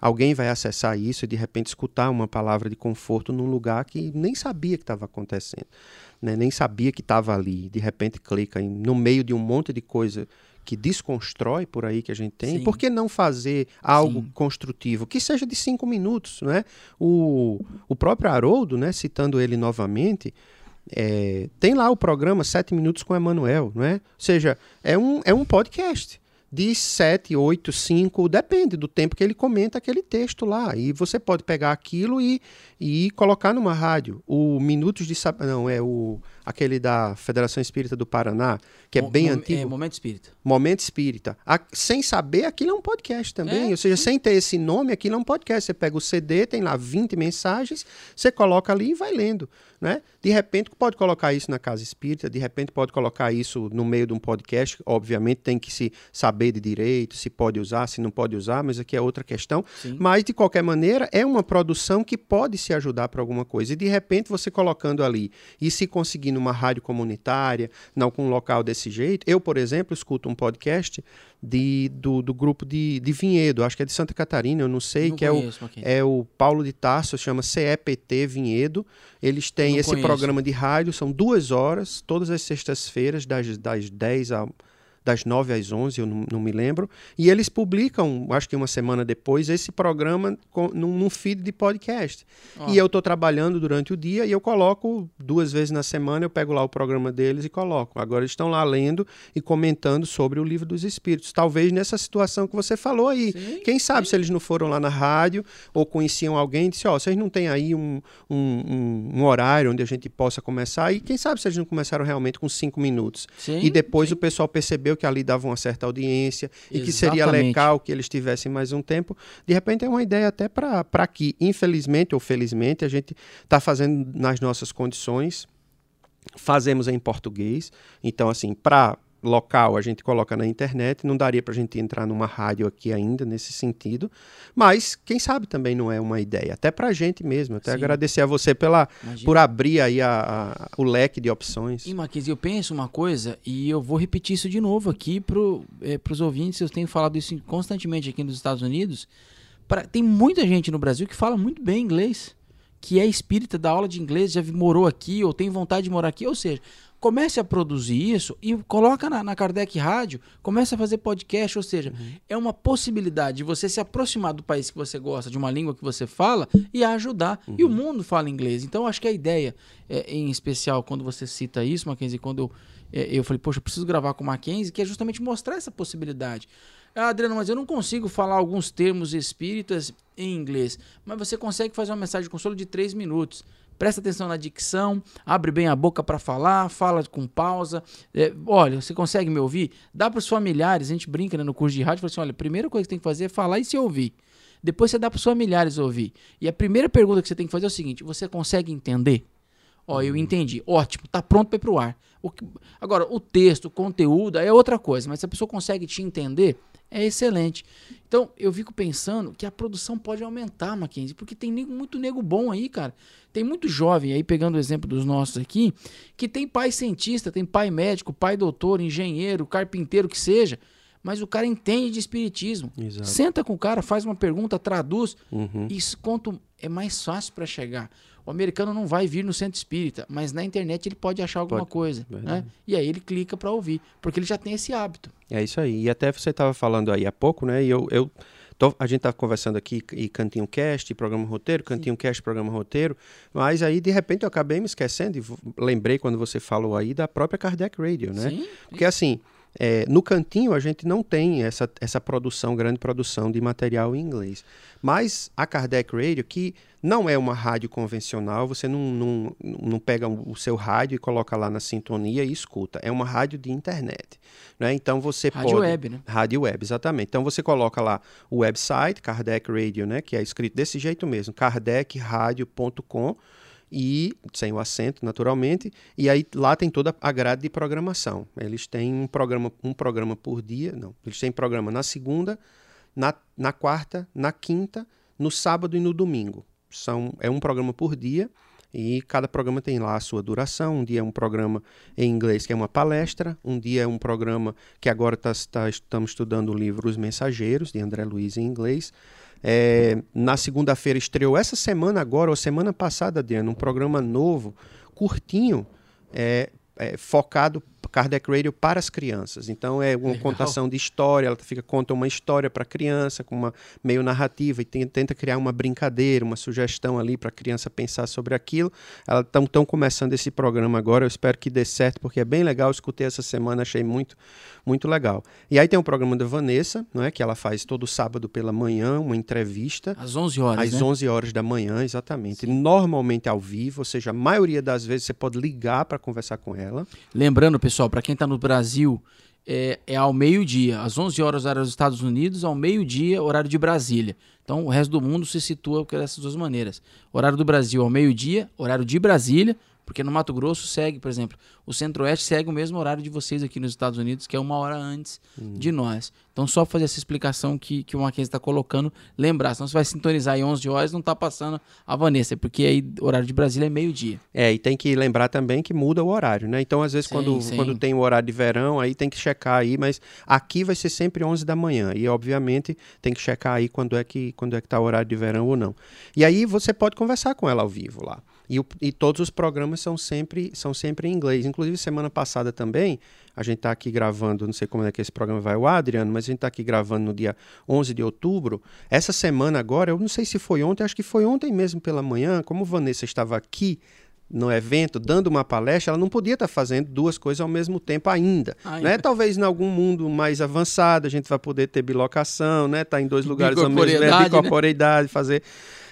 alguém vai acessar isso e de repente escutar uma palavra de conforto num lugar que nem sabia que estava acontecendo, né? nem sabia que estava ali. De repente clica em, no meio de um monte de coisa que desconstrói por aí que a gente tem. Sim. Por que não fazer algo Sim. construtivo que seja de cinco minutos, né? O, o próprio Haroldo, né? Citando ele novamente. É, tem lá o programa Sete Minutos com Emanuel, não é? Ou seja, é um, é um podcast de 7, 8, 5, depende do tempo que ele comenta aquele texto lá. E você pode pegar aquilo e, e colocar numa rádio. O Minutos de Não, é o aquele da Federação Espírita do Paraná, que é bem antigo. É, Momento Espírita. Momento Espírita. A, sem saber, aquilo é um podcast também. É, Ou seja, sim. sem ter esse nome, aquilo é um podcast. Você pega o CD, tem lá 20 mensagens, você coloca ali e vai lendo. Né? De repente pode colocar isso na casa espírita, de repente pode colocar isso no meio de um podcast. Obviamente tem que se saber de direito, se pode usar, se não pode usar, mas aqui é outra questão. Sim. Mas de qualquer maneira é uma produção que pode se ajudar para alguma coisa. E de repente você colocando ali e se conseguir numa rádio comunitária, em algum local desse jeito. Eu, por exemplo, escuto um podcast de, do, do grupo de, de Vinhedo, acho que é de Santa Catarina, eu não sei, não que conheço, é, o, é o Paulo de Tarso, chama CEPT Vinhedo. Eles têm esse conheço. programa de rádio, são duas horas, todas as sextas-feiras, das, das 10 a das 9 às 11, eu não, não, me lembro. E eles publicam, acho que uma semana depois, esse programa com, num, num feed de podcast. Oh. E eu estou trabalhando durante o dia e eu coloco duas vezes na semana, eu pego lá o programa deles e coloco. Agora eles estão lá lendo e comentando sobre o livro dos Espíritos. Talvez nessa situação que você falou aí. Sim, Quem sabe sim. se eles não foram lá na rádio ou conheciam alguém e disse, ó, oh, vocês não têm aí um, um, um, um, horário onde a gente possa começar? E quem sabe se eles não começaram realmente com cinco minutos. Sim, e depois o pessoal percebeu percebeu que ali dava uma certa audiência Exatamente. e que seria legal que eles tivessem mais um tempo. De repente é uma ideia até para que, infelizmente ou felizmente, a gente está fazendo nas nossas condições. Fazemos em português. Então, assim, para local a gente coloca na internet, não daria para a gente entrar numa rádio aqui ainda nesse sentido, mas quem sabe também não é uma ideia, até para a gente mesmo. Até Sim. agradecer a você pela, por abrir aí a, a, o leque de opções. E Marquinhos, eu penso uma coisa e eu vou repetir isso de novo aqui para é, os ouvintes, eu tenho falado isso constantemente aqui nos Estados Unidos. Pra, tem muita gente no Brasil que fala muito bem inglês, que é espírita da aula de inglês, já morou aqui ou tem vontade de morar aqui, ou seja, comece a produzir isso e coloca na, na Kardec Rádio, comece a fazer podcast, ou seja, uhum. é uma possibilidade de você se aproximar do país que você gosta, de uma língua que você fala e ajudar. Uhum. E o uhum. mundo fala inglês. Então, acho que a ideia, é, em especial, quando você cita isso, Mackenzie, quando eu, é, eu falei, poxa, eu preciso gravar com o Mackenzie, que é justamente mostrar essa possibilidade. Ah, Adriano, mas eu não consigo falar alguns termos espíritas em inglês. Mas você consegue fazer uma mensagem de consolo de três minutos presta atenção na dicção, abre bem a boca para falar, fala com pausa. É, olha, você consegue me ouvir? Dá para os familiares, a gente brinca né, no curso de rádio, fala assim: olha, a primeira coisa que tem que fazer é falar e se ouvir. Depois você dá para os familiares ouvir. E a primeira pergunta que você tem que fazer é o seguinte: você consegue entender? Ó, eu entendi. Ótimo, tá pronto para ir pro ar. O que... Agora, o texto, o conteúdo é outra coisa, mas se a pessoa consegue te entender, é excelente. Então, eu fico pensando que a produção pode aumentar, Mackenzie, porque tem muito nego bom aí, cara. Tem muito jovem aí, pegando o exemplo dos nossos aqui, que tem pai cientista, tem pai médico, pai doutor, engenheiro, carpinteiro, que seja, mas o cara entende de espiritismo. Exato. Senta com o cara, faz uma pergunta, traduz, uhum. isso quanto é mais fácil para chegar. O americano não vai vir no centro espírita, mas na internet ele pode achar alguma pode, coisa. Né? E aí ele clica para ouvir, porque ele já tem esse hábito. É isso aí. E até você estava falando aí há pouco, né? E eu, eu tô, a gente estava conversando aqui e Cantinho Cast, programa roteiro, Cantinho Sim. Cast, programa roteiro, mas aí de repente eu acabei me esquecendo e lembrei quando você falou aí da própria Kardec Radio, né? Sim. Porque assim, é, no cantinho a gente não tem essa, essa produção, grande produção de material em inglês. Mas a Kardec Radio, que não é uma rádio convencional, você não, não, não pega o seu rádio e coloca lá na sintonia e escuta. É uma rádio de internet. Né? Então você rádio pode. Rádio web, né? Rádio web, exatamente. Então você coloca lá o website, Kardec Radio, né? que é escrito desse jeito mesmo, kardecradio.com e sem o acento, naturalmente, e aí lá tem toda a grade de programação. Eles têm um programa, um programa por dia, não, eles têm programa na segunda, na, na quarta, na quinta, no sábado e no domingo. São, é um programa por dia e cada programa tem lá a sua duração. Um dia é um programa em inglês que é uma palestra, um dia é um programa que agora tá, tá, estamos estudando o livro Os Mensageiros, de André Luiz em inglês. É, na segunda-feira estreou essa semana agora, ou semana passada, Adriano, um programa novo, curtinho, é, é, focado Kardec Radio para as crianças. Então é uma Legal. contação de história, ela fica conta uma história para a criança com uma meio narrativa e tem, tenta criar uma brincadeira, uma sugestão ali para a criança pensar sobre aquilo. Elas estão começando esse programa agora, eu espero que dê certo porque é bem legal. Eu escutei essa semana, achei muito muito legal. E aí tem o programa da Vanessa, não é, que ela faz todo sábado pela manhã uma entrevista às 11 horas, às né? 11 horas da manhã, exatamente. Sim. Normalmente ao vivo, ou seja, a maioria das vezes você pode ligar para conversar com ela. Lembrando, pessoal pessoal, para quem está no Brasil, é, é ao meio-dia, às 11 horas, horário dos Estados Unidos, ao meio-dia, horário de Brasília. Então, o resto do mundo se situa dessas duas maneiras. Horário do Brasil ao meio-dia, horário de Brasília, porque no Mato Grosso segue, por exemplo, o Centro-Oeste segue o mesmo horário de vocês aqui nos Estados Unidos, que é uma hora antes hum. de nós. Então, só fazer essa explicação que, que o Mackenzie está colocando, lembrar, senão você vai sintonizar em 11 horas não está passando a Vanessa, porque aí o horário de Brasília é meio-dia. É, e tem que lembrar também que muda o horário, né? Então, às vezes, sim, quando, sim. quando tem o horário de verão, aí tem que checar aí, mas aqui vai ser sempre 11 da manhã, e obviamente tem que checar aí quando é que quando é que está o horário de verão ou não. E aí você pode conversar com ela ao vivo lá. E, o, e, todos os programas são sempre, são sempre em inglês. Inclusive, semana passada também, a gente está aqui gravando, não sei como é que esse programa vai ao Adriano, mas a gente está aqui gravando no dia 11 de outubro. Essa semana agora, eu não sei se foi ontem, acho que foi ontem mesmo pela manhã, como Vanessa estava aqui no evento, dando uma palestra, ela não podia estar tá fazendo duas coisas ao mesmo tempo ainda. ainda. Né? Talvez em algum mundo mais avançado a gente vai poder ter bilocação, né? Tá em dois lugares ao mesmo tempo, bicorporeidade, né? fazer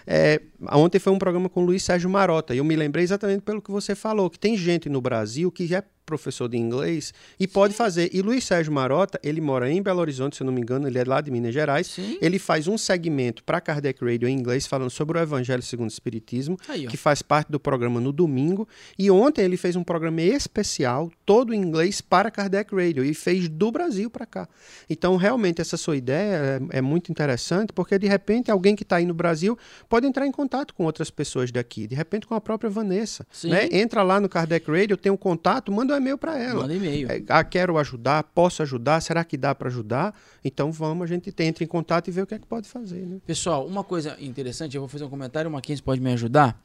é, ontem foi um programa com o Luiz Sérgio Marota, e eu me lembrei exatamente pelo que você falou, que tem gente no Brasil que é professor de inglês e Sim. pode fazer. E Luiz Sérgio Marota, ele mora em Belo Horizonte, se eu não me engano, ele é lá de Minas Gerais. Sim. Ele faz um segmento para Kardec Radio em inglês falando sobre o Evangelho segundo o Espiritismo, Aí, que faz parte do programa no domingo. E ontem ele fez um programa especial, todo em inglês, para Kardec Radio e fez do Brasil para cá. Então, realmente, essa sua ideia é, é muito interessante, porque de repente alguém que está aí no Brasil pode entrar em contato com outras pessoas daqui, de repente com a própria Vanessa. Né? Entra lá no Kardec Radio, tem um contato, manda um e-mail para ela. Manda e-mail. É, ah, quero ajudar, posso ajudar, será que dá para ajudar? Então vamos, a gente entra em contato e vê o que é que pode fazer. Né? Pessoal, uma coisa interessante, eu vou fazer um comentário, o Mackenzie pode me ajudar.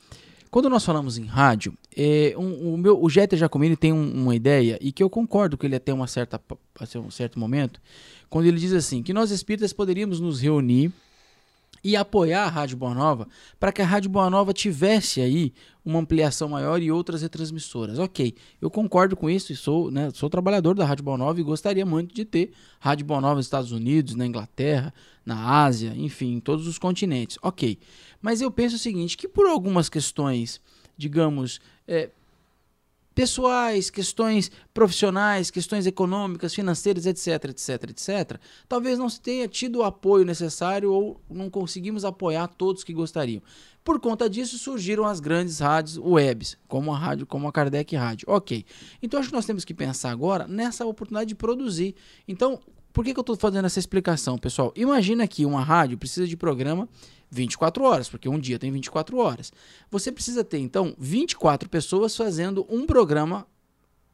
Quando nós falamos em rádio, é, um, o, meu, o Jeter Jacomini tem um, uma ideia, e que eu concordo com ele até uma certa, até um certo momento, quando ele diz assim, que nós espíritas poderíamos nos reunir e apoiar a Rádio Boa Nova para que a Rádio Boa Nova tivesse aí uma ampliação maior e outras retransmissoras. Ok, eu concordo com isso e sou, né, sou trabalhador da Rádio Boa Nova e gostaria muito de ter Rádio Boa Nova nos Estados Unidos, na Inglaterra, na Ásia, enfim, em todos os continentes. Ok, mas eu penso o seguinte, que por algumas questões, digamos, é, pessoais, questões profissionais, questões econômicas, financeiras, etc, etc, etc, talvez não se tenha tido o apoio necessário ou não conseguimos apoiar todos que gostariam. Por conta disso surgiram as grandes rádios webs, como a rádio, como a Kardec Rádio. OK. Então acho que nós temos que pensar agora nessa oportunidade de produzir. Então, por que, que eu estou fazendo essa explicação, pessoal? Imagina que uma rádio precisa de programa 24 horas, porque um dia tem 24 horas. Você precisa ter, então, 24 pessoas fazendo um programa.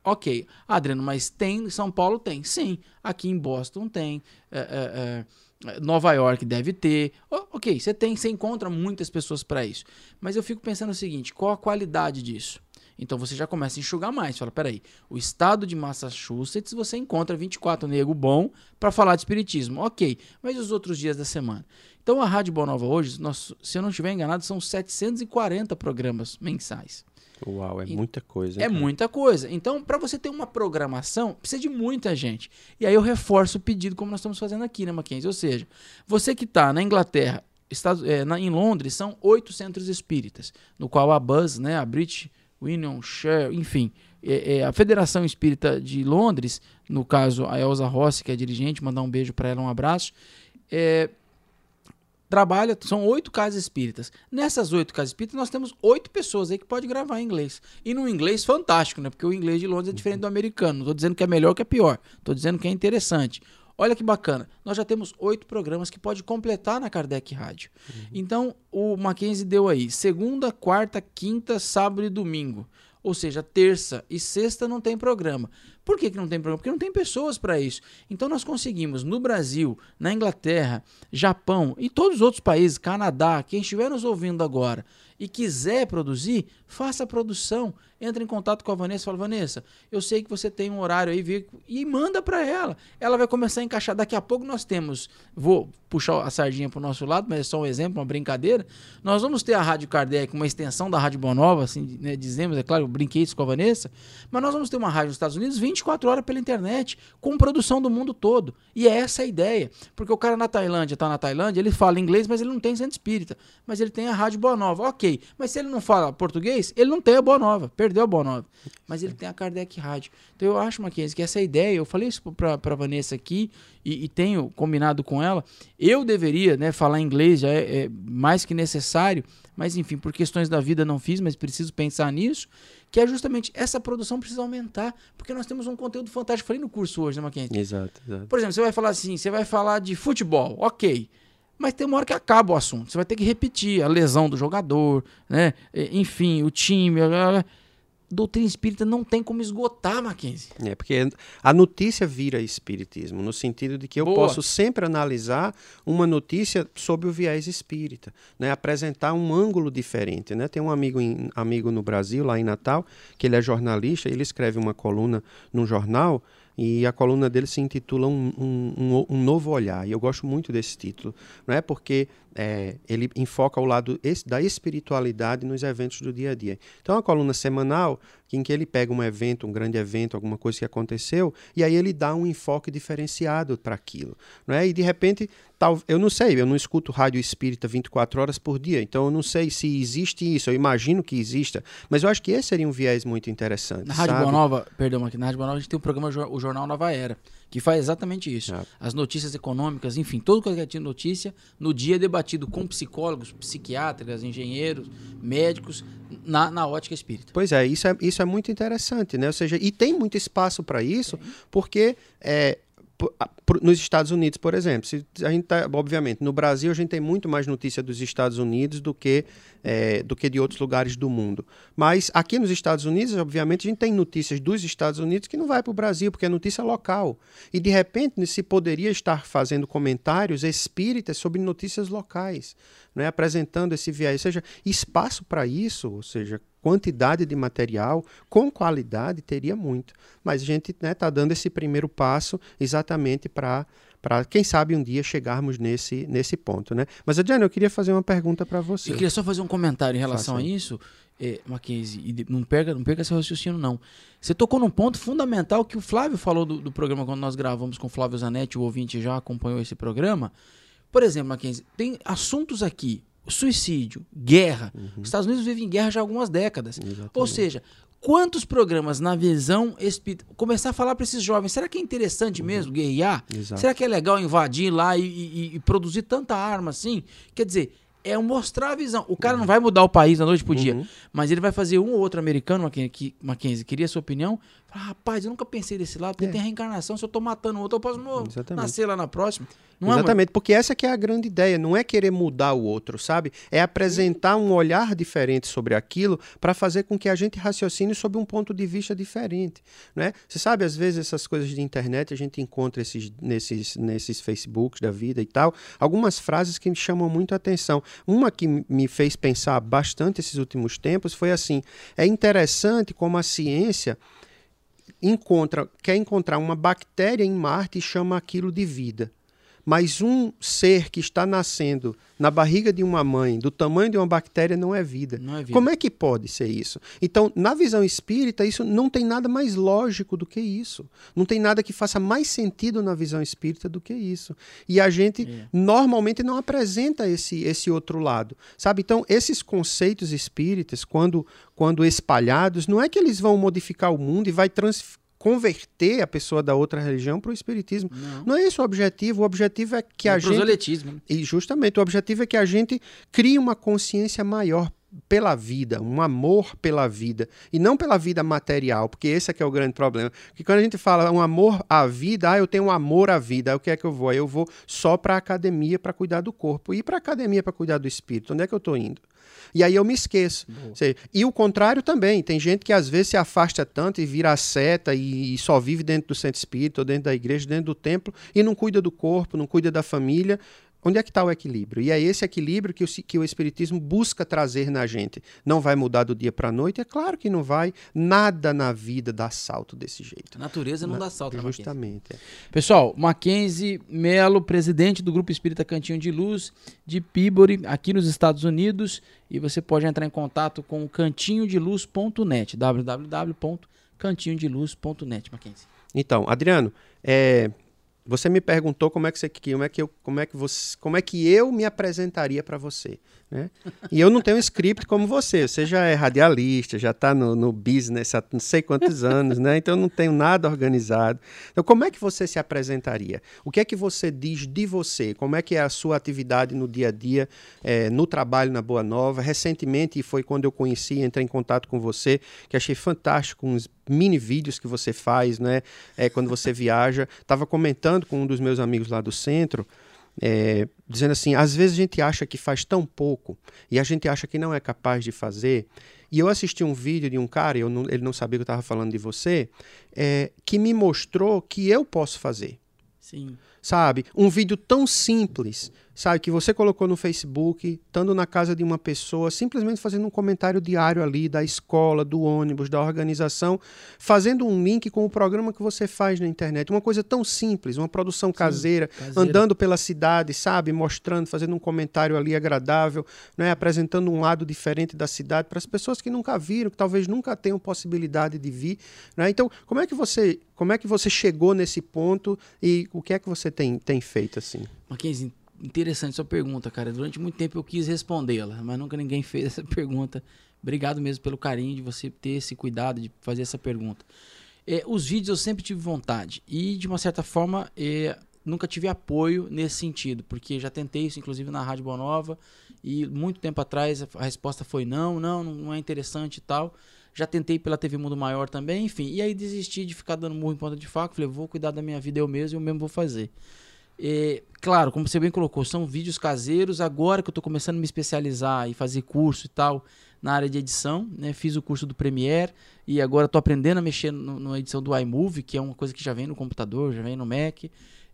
Ok, Adriano, mas tem São Paulo? Tem. Sim. Aqui em Boston tem. É, é, é, Nova York deve ter. Ok, você tem, você encontra muitas pessoas para isso. Mas eu fico pensando o seguinte: qual a qualidade disso? Então você já começa a enxugar mais. Fala, peraí, o estado de Massachusetts você encontra 24 nego bom para falar de espiritismo. Ok, mas os outros dias da semana? Então a Rádio Boa Nova hoje, nós, se eu não estiver enganado, são 740 programas mensais. Uau, é e muita coisa. É cara. muita coisa. Então, para você ter uma programação, precisa de muita gente. E aí eu reforço o pedido, como nós estamos fazendo aqui, né, Mackenzie? Ou seja, você que está na Inglaterra, Estados, é, na, em Londres, são oito centros espíritas, no qual a Buzz, né, a British Union Share, enfim, é, é, a Federação Espírita de Londres, no caso a Elza Rossi, que é dirigente, mandar um beijo para ela, um abraço, é, trabalha, são oito casas espíritas. Nessas oito casas espíritas, nós temos oito pessoas aí que pode gravar em inglês. E num inglês fantástico, né? Porque o inglês de Londres é diferente do americano. Não estou dizendo que é melhor que é pior. Estou dizendo que é interessante. Olha que bacana. Nós já temos oito programas que pode completar na Kardec Rádio. Uhum. Então, o Mackenzie deu aí segunda, quarta, quinta, sábado e domingo. Ou seja, terça e sexta não tem programa. Por que, que não tem programa? Porque não tem pessoas para isso. Então nós conseguimos no Brasil, na Inglaterra, Japão e todos os outros países, Canadá, quem estiver nos ouvindo agora e quiser produzir, faça a produção. Entra em contato com a Vanessa e fala: Vanessa, eu sei que você tem um horário aí, e manda para ela. Ela vai começar a encaixar. Daqui a pouco nós temos, vou puxar a sardinha para o nosso lado, mas é só um exemplo, uma brincadeira. Nós vamos ter a Rádio Kardec, uma extensão da Rádio Bonova, assim, né, dizemos, é claro, eu brinquei isso com a Vanessa, mas nós vamos ter uma rádio nos Estados Unidos 24 horas pela internet, com produção do mundo todo. E é essa a ideia. Porque o cara na Tailândia está na Tailândia, ele fala inglês, mas ele não tem centro espírita. Mas ele tem a Rádio Boa Nova. Ok. Mas se ele não fala português, ele não tem a Boa Nova. Perdeu a Boa Nova. Mas ele tem a Kardec Rádio. Então eu acho, Mackenzie, que essa ideia, eu falei isso para a Vanessa aqui e, e, tenho combinado com ela. Eu deveria né, falar inglês, já é, é mais que necessário. Mas enfim, por questões da vida não fiz, mas preciso pensar nisso que é justamente essa produção precisa aumentar, porque nós temos um conteúdo fantástico. Falei no curso hoje, né, Mackenzie? Exato, exato. Por exemplo, você vai falar assim, você vai falar de futebol, ok. Mas tem uma hora que acaba o assunto. Você vai ter que repetir a lesão do jogador, né? Enfim, o time doutrina espírita não tem como esgotar, Mackenzie. É, porque a notícia vira espiritismo, no sentido de que eu Boa. posso sempre analisar uma notícia sob o viés espírita, né? apresentar um ângulo diferente. Né? Tem um amigo, em, amigo no Brasil, lá em Natal, que ele é jornalista, ele escreve uma coluna num jornal e a coluna dele se intitula um, um, um, Novo Olhar. E eu gosto muito desse título, não é? porque é, ele enfoca o lado da espiritualidade nos eventos do dia a dia. Então, é uma coluna semanal em que ele pega um evento, um grande evento, alguma coisa que aconteceu, e aí ele dá um enfoque diferenciado para aquilo. Não é? E de repente, tal, eu não sei, eu não escuto rádio espírita 24 horas por dia, então eu não sei se existe isso, eu imagino que exista, mas eu acho que esse seria um viés muito interessante. Na Rádio Boa Nova, perdão, aqui na Rádio Boa Nova a gente tem um programa, o Jornal Nova Era, que faz exatamente isso. É. As notícias econômicas, enfim, todo qualquer tipo de notícia, no dia debatido com psicólogos, psiquiatras, engenheiros, médicos, na, na ótica espírita. Pois é, isso é, isso é muito interessante, né? Ou seja, e tem muito espaço para isso, porque é, nos Estados Unidos, por exemplo, se a gente tá, obviamente, no Brasil a gente tem muito mais notícia dos Estados Unidos do que é, do que de outros lugares do mundo. Mas aqui nos Estados Unidos, obviamente, a gente tem notícias dos Estados Unidos que não vai para o Brasil porque é notícia local. E de repente se poderia estar fazendo comentários espíritas sobre notícias locais, né, apresentando esse viés, ou seja, espaço para isso, ou seja, quantidade de material com qualidade teria muito. Mas a gente está né, tá dando esse primeiro passo exatamente para para quem sabe um dia chegarmos nesse, nesse ponto, né? Mas Adriano, eu queria fazer uma pergunta para você. Eu queria só fazer um comentário em relação Faça. a isso, é, Mackenzie, e não perca, não perca esse raciocínio não. Você tocou num ponto fundamental que o Flávio falou do, do programa quando nós gravamos com o Flávio Zanetti, o ouvinte já acompanhou esse programa. Por exemplo, Mackenzie, tem assuntos aqui suicídio, guerra. Uhum. Os Estados Unidos vivem em guerra já há algumas décadas. Exatamente. Ou seja, quantos programas na visão espírita começar a falar para esses jovens, será que é interessante uhum. mesmo guerrear? Exato. Será que é legal invadir lá e, e, e, produzir tanta arma assim? Quer dizer, é mostrar a visão. O cara uhum. não vai mudar o país da noite pro dia, uhum. mas ele vai fazer um ou outro americano, Mackenzie, queria a sua opinião, rapaz, eu nunca pensei desse lado, porque é. tem reencarnação, se eu tô matando outro, eu posso nascer lá na próxima. Não é, Exatamente, é, porque essa que é a grande ideia, não é querer mudar o outro, sabe? É apresentar um olhar diferente sobre aquilo para fazer com que a gente raciocine sob um ponto de vista diferente, né? Você sabe, às vezes essas coisas de internet a gente encontra esses, nesses, nesses Facebooks da vida e tal, algumas frases que me chamam muito a atenção. Uma que me fez pensar bastante esses últimos tempos foi assim: é interessante como a ciência encontra, quer encontrar uma bactéria em Marte e chama aquilo de vida. Mas um ser que está nascendo na barriga de uma mãe, do tamanho de uma bactéria, não é vida. Não é vida. Como é que pode ser isso? Então, na visão espírita, isso não tem nada mais lógico do que isso. Não tem nada que faça mais sentido na visão espírita do que isso. E a gente é. normalmente não apresenta esse, esse outro lado. Sabe? Então, esses conceitos espíritas, quando, quando espalhados, não é que eles vão modificar o mundo e vai trans converter a pessoa da outra religião para o espiritismo. Não. Não é esse o objetivo. O objetivo é que a é gente. proselitismo. né? E justamente o objetivo é que a gente crie uma consciência maior pela vida, um amor pela vida e não pela vida material, porque esse é que é o grande problema. Porque quando a gente fala um amor à vida, ah, eu tenho um amor à vida, aí o que é que eu vou? Aí eu vou só para a academia para cuidar do corpo e para a academia para cuidar do espírito. Onde é que eu estou indo? E aí eu me esqueço. E o contrário também. Tem gente que às vezes se afasta tanto e vira seta e, e só vive dentro do centro espírita, ou dentro da igreja, dentro do templo, e não cuida do corpo, não cuida da família. Onde é que está o equilíbrio? E é esse equilíbrio que o, que o Espiritismo busca trazer na gente. Não vai mudar do dia para a noite? É claro que não vai. Nada na vida dá salto desse jeito. A natureza não Na- dá salto, Mackenzie? Justamente. é. Pessoal, Mackenzie Melo, presidente do Grupo Espírita Cantinho de Luz de Peabody, aqui nos Estados Unidos. E você pode entrar em contato com o cantinhodeluz.net, www.cantinhodeluz.net, Mackenzie. Então, Adriano, é, você me perguntou como é que você, como é que eu, como é que você, como é que eu me apresentaria para você, né? E eu não tenho um script como você. Você já é radialista, já está no, no business há não sei quantos anos, né? Então eu não tenho nada organizado. Então, como é que você se apresentaria? O que é que você diz de você? Como é que é a sua atividade no dia a dia, é, no trabalho na Boa Nova? Recentemente foi quando eu conheci, entrei em contato com você, que achei fantástico uns mini vídeos que você faz, né? É, quando você viaja. Estava comentando com um dos meus amigos lá do centro, é, dizendo assim: às vezes a gente acha que faz tão pouco e a gente acha que não é capaz de fazer. E eu assisti um vídeo de um cara, eu não- ele não sabia que eu estava falando de você, é, que me mostrou que eu posso fazer Sim. Sabe? Um vídeo tão simples, sabe? Que você colocou no Facebook, estando na casa de uma pessoa, simplesmente fazendo um comentário diário ali da escola, do ônibus, da organização, fazendo um link com o programa que você faz na internet. Uma coisa tão simples, uma produção caseira, caseira. andando pela cidade, sabe? Mostrando, fazendo um comentário ali agradável, né? apresentando um lado diferente da cidade para as pessoas que nunca viram, que talvez nunca tenham possibilidade de vir. Né? Então, como é que você. Como é que você chegou nesse ponto e o que é que você tem, tem feito assim? Mackenzie, interessante sua pergunta, cara. Durante muito tempo eu quis respondê-la, mas nunca ninguém fez essa pergunta. Obrigado mesmo pelo carinho de você ter esse cuidado de fazer essa pergunta. É, os vídeos eu sempre tive vontade e, de uma certa forma, é, nunca tive apoio nesse sentido, porque já tentei isso, inclusive, na Rádio Boa Nova e muito tempo atrás a resposta foi não, não, não é interessante e tal. Já tentei pela TV Mundo Maior também, enfim. E aí desisti de ficar dando murro em ponta de faca. Falei, vou cuidar da minha vida eu mesmo e eu mesmo vou fazer. É, claro, como você bem colocou, são vídeos caseiros. Agora que eu estou começando a me especializar e fazer curso e tal na área de edição, né? Fiz o curso do Premiere e agora estou aprendendo a mexer na edição do iMovie, que é uma coisa que já vem no computador, já vem no Mac.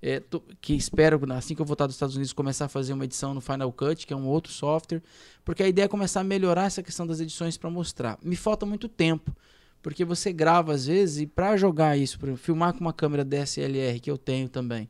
É, tô- que espero, assim que eu voltar dos Estados Unidos, começar a fazer uma edição no Final Cut, que é um outro software, porque a ideia é começar a melhorar essa questão das edições para mostrar. Me falta muito tempo, porque você grava às vezes e para jogar isso, pra filmar com uma câmera DSLR que eu tenho também,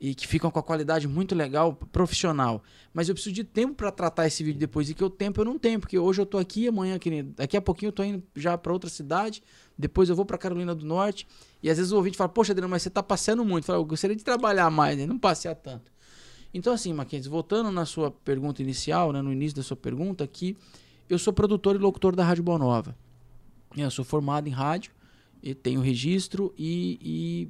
e que ficam com a qualidade muito legal, profissional. Mas eu preciso de tempo para tratar esse vídeo depois, e que o tempo eu não tenho, porque hoje eu tô aqui, amanhã, daqui a pouquinho eu tô indo já para outra cidade, depois eu vou para Carolina do Norte, e às vezes o ouvinte fala, poxa, Adriano, mas você tá passeando muito. Eu, falo, eu gostaria de trabalhar mais, né? não passear tanto. Então, assim, Mackenzie, voltando na sua pergunta inicial, né, no início da sua pergunta, que eu sou produtor e locutor da Rádio Boa Nova. Eu sou formado em rádio, e tenho registro e, e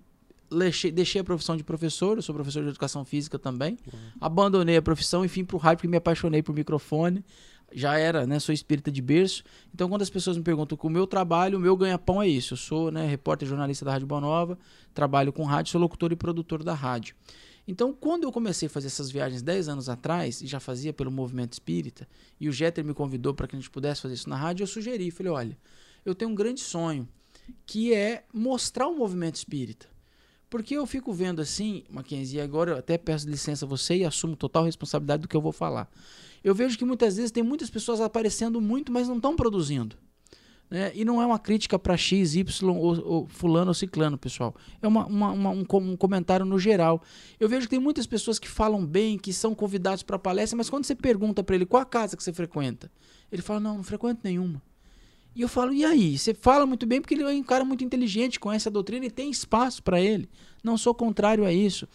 deixei, deixei a profissão de professor, eu sou professor de educação física também. Abandonei a profissão e vim pro rádio porque me apaixonei por microfone. Já era, né, sou espírita de berço. Então, quando as pessoas me perguntam com o meu trabalho, o meu ganha-pão é isso. Eu sou, né, repórter e jornalista da Rádio Boa Nova, trabalho com rádio, sou locutor e produtor da rádio. Então, quando eu comecei a fazer essas viagens 10 anos atrás, e já fazia pelo movimento espírita, e o Jeter me convidou para que a gente pudesse fazer isso na rádio, eu sugeri, falei, olha, eu tenho um grande sonho, que é mostrar o movimento espírita. Porque eu fico vendo assim, Mackenzie, agora eu até peço licença a você e assumo total responsabilidade do que eu vou falar. Eu vejo que muitas vezes tem muitas pessoas aparecendo muito, mas não estão produzindo. Né? E não é uma crítica para X, Y ou, ou fulano ou ciclano, pessoal. É uma, uma- uma- um, um comentário no geral. Eu vejo que tem muitas pessoas que falam bem, que são convidados para palestra, mas quando você pergunta para ele qual a casa que você frequenta, ele fala: Não, não frequento nenhuma. E eu falo, e aí? Você fala muito bem porque ele é um cara muito inteligente, conhece a doutrina e tem espaço para ele. Não sou contrário a isso.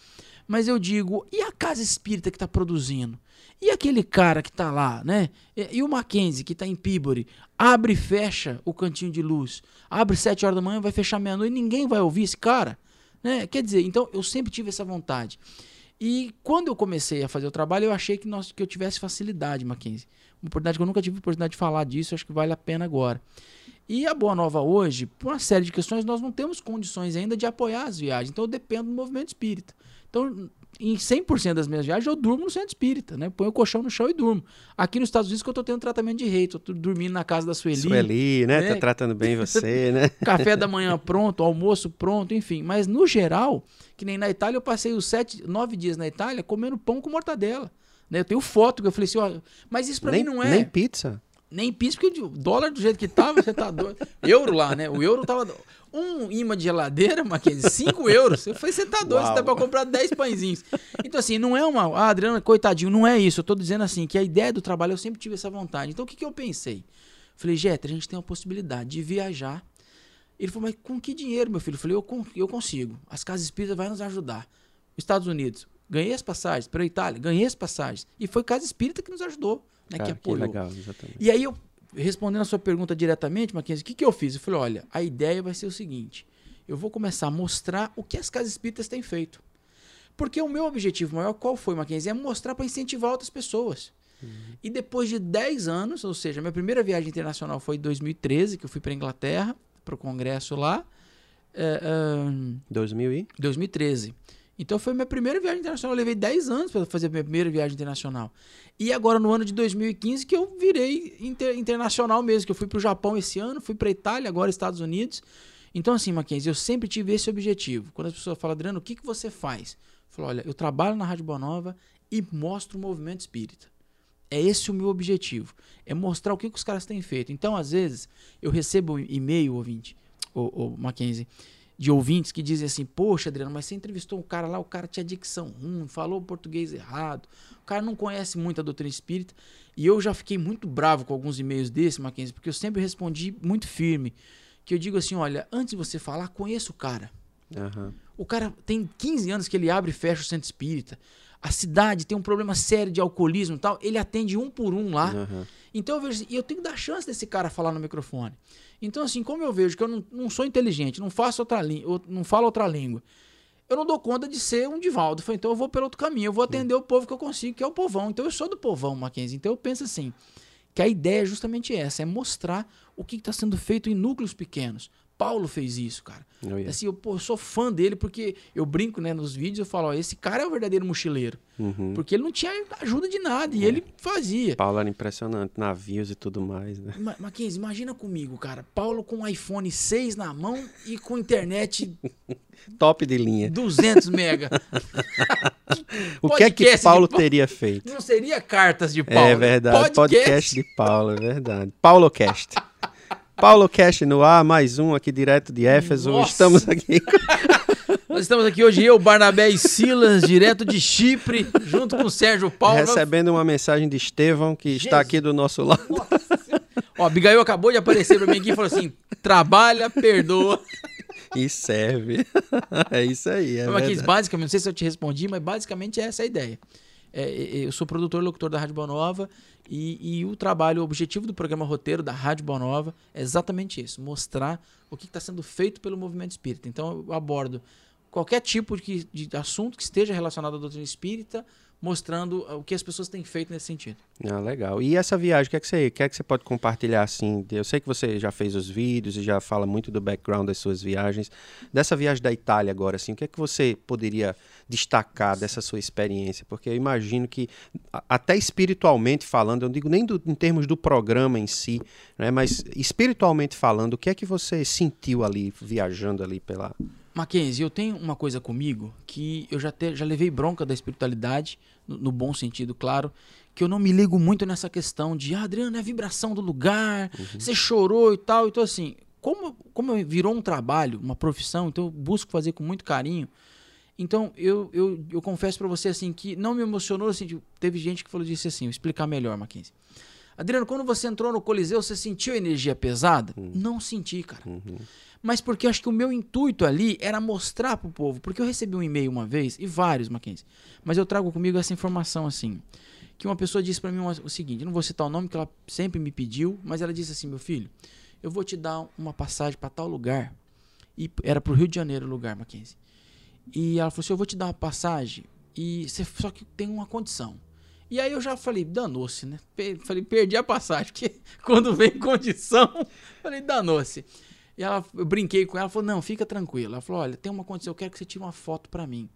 Mas eu digo, e a casa espírita que está produzindo? E aquele cara que está lá, né? E, o Mackenzie que está em Peabody, abre e fecha o cantinho de luz. Abre sete horas da manhã, vai fechar meia-noite, ninguém vai ouvir esse cara, né? Quer dizer, então eu sempre tive essa vontade. E quando eu comecei a fazer o trabalho, eu achei que, nós, que eu tivesse facilidade, Mackenzie. Uma oportunidade que eu nunca tive oportunidade de falar disso, acho que vale a pena agora. E a Boa Nova hoje, por uma série de questões, nós não temos condições ainda de apoiar as viagens. Então eu dependo do movimento espírita. Então, em 100% das minhas viagens, eu durmo no centro espírita, né? Ponho o colchão no chão e durmo. Aqui nos Estados Unidos, que eu tô tendo tratamento de rei, tô dormindo na casa da Sueli. Sueli, né? né? Tá tratando bem você, né? Café da manhã pronto, almoço pronto, enfim. Mas, no geral, que nem na Itália, eu passei os sete, nove dias na Itália comendo pão com mortadela. Né? Eu tenho foto que eu falei assim, ó, mas isso pra nem, mim não é... Nem pizza? Nem pizza, porque o dólar do jeito que tava, você tá doido. Euro lá, né? O euro tava. Um imã de geladeira, Mackenzie, 5 euros. Eu falei, você tá doido, você dá pra comprar 10 pãezinhos. Então, assim, não é uma. Ah, Adriana, coitadinho, não é isso. Eu tô dizendo assim, que a ideia do trabalho eu sempre tive essa vontade. Então, o que, que eu pensei? Falei, Jeter, a gente tem a possibilidade de viajar. Ele falou, mas com que dinheiro, meu filho? Eu falei, eu, eu consigo. As casas espíritas vão nos ajudar. Estados Unidos, ganhei as passagens. Para a Itália, ganhei as passagens. E foi Casa Espírita que nos ajudou, né? Cara, que apoiou. Que legal, exatamente. E aí eu respondendo a sua pergunta diretamente, Mackenzie, o que, que eu fiz? Eu falei, olha, a ideia vai ser o seguinte: eu vou começar a mostrar o que as casas espíritas têm feito. Porque o meu objetivo maior, qual foi, Mackenzie? É mostrar para incentivar outras pessoas. Uhum. E depois de 10 anos, ou seja, minha primeira viagem internacional foi em 2013, que eu fui para Inglaterra, para o congresso lá. É, um, 2000 e? 2013. Então foi minha primeira viagem internacional. Eu levei 10 anos para fazer a minha primeira viagem internacional. E agora no ano de 2015 que eu virei inter, internacional mesmo, que eu fui para o Japão esse ano, fui para Itália, agora Estados Unidos. Então assim, Mackenzie, eu sempre tive esse objetivo. Quando as pessoas falam, Adriano, o que, que você faz? Eu falo, olha, eu trabalho na Rádio Bonova e mostro o movimento espírita. É esse o meu objetivo. É mostrar o que, que os caras têm feito. Então, às vezes, eu recebo um e-mail, ouvinte, o, o Mackenzie, de ouvintes que dizem assim: Poxa, Adriano, mas você entrevistou um cara lá, o cara tinha dicção ruim, falou português errado, o cara não conhece muito a doutrina espírita. E eu já fiquei muito bravo com alguns e-mails desse, Mackenzie, porque eu sempre respondi muito firme. Que eu digo assim: olha, antes de você falar, conheça o cara. Uhum. O cara tem 15 anos que ele abre e fecha o centro espírita. A cidade tem um problema sério de alcoolismo e tal. Ele atende um por um lá. Uhum. Então eu vejo, e eu tenho que dar chance desse cara falar no microfone. Então, assim, como eu vejo que eu não, não sou inteligente, não faço outra língua, não falo outra língua, eu não dou conta de ser um Divaldo. Falei, então eu vou pelo outro caminho, eu vou atender o povo que eu consigo, que é o povão. Então eu sou do povão, Mackenzie. Então eu penso assim, que a ideia é justamente essa, é mostrar o que está sendo feito em núcleos pequenos. Paulo fez isso, cara. Oh, yeah. Assim, eu, pô, sou fã dele porque eu brinco, né, nos vídeos, eu falo, ó, esse cara é o verdadeiro mochileiro. Uhum. Porque ele não tinha ajuda de nada e É. ele fazia. Paulo era impressionante, navios e tudo mais, né? Ma- Mackenzie, imagina comigo, cara. Paulo com um iPhone 6 na mão e com internet Top de linha. 200 mega. O que é que de Paulo Paulo. teria feito? Não seria cartas de Paulo. É verdade, podcast. Podcast. de Paulo, é verdade. PauloCast. PauloCast no ar, mais um aqui direto de Éfeso. Nossa. Estamos aqui. Nós estamos aqui hoje, eu, Barnabé e Silas, direto de Chipre, junto com o Sérgio Paulo. recebendo uma mensagem de Estevão, que está Jesus. aqui do nosso lado. Nossa. Ó, Abigail acabou de aparecer pra mim aqui e falou assim: trabalha, perdoa. E serve. É isso aí. É verdade. basicamente, não sei se eu te respondi, mas basicamente é essa a ideia. É, é, eu sou produtor e locutor da Rádio Bonova e, e o trabalho, o objetivo do programa roteiro da Rádio Bonova é exatamente isso: mostrar o que está sendo feito pelo movimento espírita. Então eu abordo qualquer tipo de, de assunto que esteja relacionado à doutrina espírita, mostrando o que as pessoas têm feito nesse sentido. Ah, legal. E essa viagem, o que é que você, que é que você pode compartilhar assim? Eu sei que você já fez os vídeos e já fala muito do background das suas viagens. Dessa viagem da Itália agora, assim, o que é que você poderia destacar dessa sua experiência? Porque eu imagino que, até espiritualmente falando, eu não digo nem do- em termos do programa em si, né, mas espiritualmente falando, o que é que você sentiu ali, viajando ali pela. Mackenzie, eu tenho uma coisa comigo que eu já, te- já levei bronca da espiritualidade, no, no bom sentido, claro, que eu não me ligo muito nessa questão de, ah, Adriano, é a vibração do lugar, você chorou e tal. Então, assim, como, como virou um trabalho, uma profissão, então eu busco fazer com muito carinho. Então, eu, eu, eu confesso pra você, assim, que não me emocionou, assim, teve gente que falou disse assim, vou explicar melhor, Mackenzie. Adriano, quando você entrou no Coliseu, você sentiu energia pesada? Não senti, cara. Uhum. Mas porque acho que o meu intuito ali era mostrar pro povo. Porque eu recebi um e-mail uma vez, e vários, Mackenzie, mas eu trago comigo essa informação assim. Que uma pessoa disse para mim o seguinte: não vou citar o nome que ela sempre me pediu, mas ela disse assim: meu filho, eu vou te dar uma passagem para tal lugar. E era pro Rio de Janeiro o lugar, Mackenzie. E ela falou assim: eu vou te dar uma passagem, e você, só que tem uma condição. E aí eu já falei, danou-se, né? Falei, perdi a passagem, porque quando vem condição, falei, danou-se. E ela, eu brinquei com ela, falou, não, fica tranquila. Ela falou, olha, tem uma condição, eu quero que você tire uma foto para mim.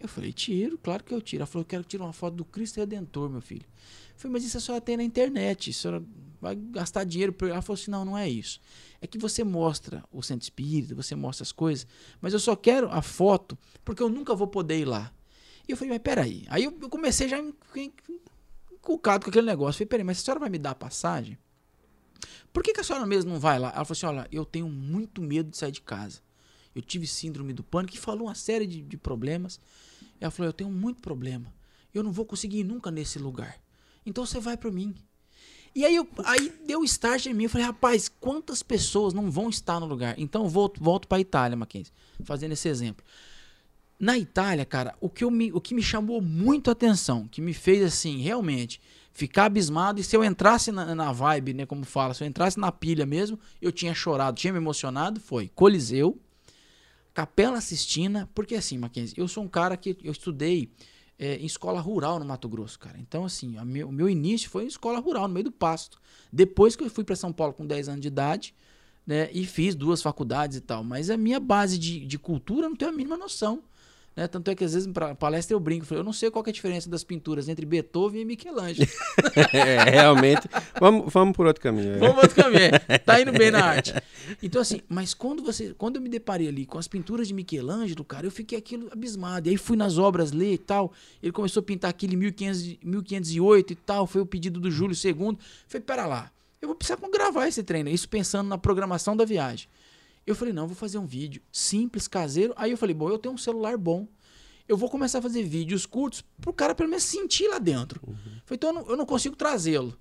Eu falei, tiro, claro que eu tiro. Ela falou, eu quero que tire uma foto do Cristo Redentor, meu filho. Eu falei, mas isso a senhora tem na internet, a senhora vai gastar dinheiro. Ela falou assim, não, não é isso. É que você mostra o centro espírita, você mostra as coisas, mas eu só quero a foto porque eu nunca vou poder ir lá. E eu falei, mas peraí. Aí eu comecei já inculcado com aquele negócio. Eu falei, peraí, mas a senhora vai me dar a passagem? Por que, que a senhora mesmo não vai lá? Ela falou assim: olha, eu tenho muito medo de sair de casa. Eu tive síndrome do pânico e falou uma série de, de problemas. Ela falou: eu tenho muito problema. Eu não vou conseguir ir nunca nesse lugar. Então você vai para mim. E aí, eu, aí deu start em mim. Eu falei, rapaz, quantas pessoas não vão estar no lugar? Então eu volto, volto para a Itália, Mackenzie, fazendo esse exemplo. Na Itália, cara, o que, eu me, o que me chamou muito a atenção, que me fez assim, realmente ficar abismado. E se eu entrasse na, na, vibe, né, como fala, se eu entrasse na pilha mesmo, eu tinha chorado, tinha me emocionado. Foi Coliseu, Capela Sistina, porque assim, Mackenzie, eu sou um cara que eu estudei é, em escola rural no Mato Grosso, cara. Então, assim, o meu início foi em escola rural, no meio do pasto. Depois que eu fui para São Paulo com 10 anos de idade, né, e fiz duas faculdades e tal. Mas a minha base de, de cultura não tenho a mínima noção. Né? Tanto é que às vezes para palestra eu brinco, eu não sei qual é a diferença das pinturas entre Beethoven e Michelangelo. é, realmente. Vamos, vamos por outro caminho. É. Vamos por outro caminho. É. Tá indo bem na arte. Então assim, mas quando você, quando eu me deparei ali com as pinturas de Michelangelo, cara, eu fiquei aquilo abismado. E aí fui nas obras ler e tal. Ele começou a pintar aquele 1500, 1508 e tal, foi o pedido do Júlio II. Falei, pera lá, eu vou precisar gravar esse treino. Isso pensando na programação da viagem. Eu falei, não, vou fazer um vídeo simples, caseiro. Aí eu falei, bom, eu tenho um celular bom. Eu vou começar a fazer vídeos curtos pro cara pelo menos sentir lá dentro. Uhum. Falei, então eu não, eu não consigo trazê-lo.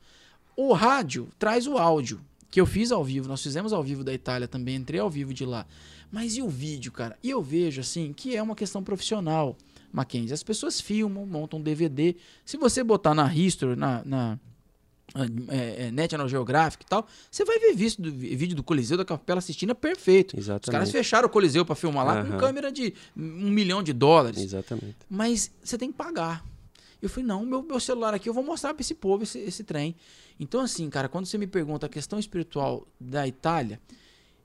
O rádio traz o áudio, que eu fiz ao vivo. Nós fizemos ao vivo da Itália também, entrei ao vivo de lá. Mas e o vídeo, cara? E eu vejo, assim, que é uma questão profissional, Mackenzie. As pessoas filmam, montam DVD. Se você botar na History, na, na é, é, National Geographic e tal, você vai ver vídeo do, vídeo do Coliseu da Capela Sistina perfeito. Exatamente. Os caras fecharam o Coliseu para filmar lá uhum. com câmera de um milhão de dólares. Exatamente. Mas você tem que pagar. Eu falei, não, meu, meu celular aqui eu vou mostrar para esse povo esse, esse trem. Então, assim, cara, quando você me pergunta a questão espiritual da Itália,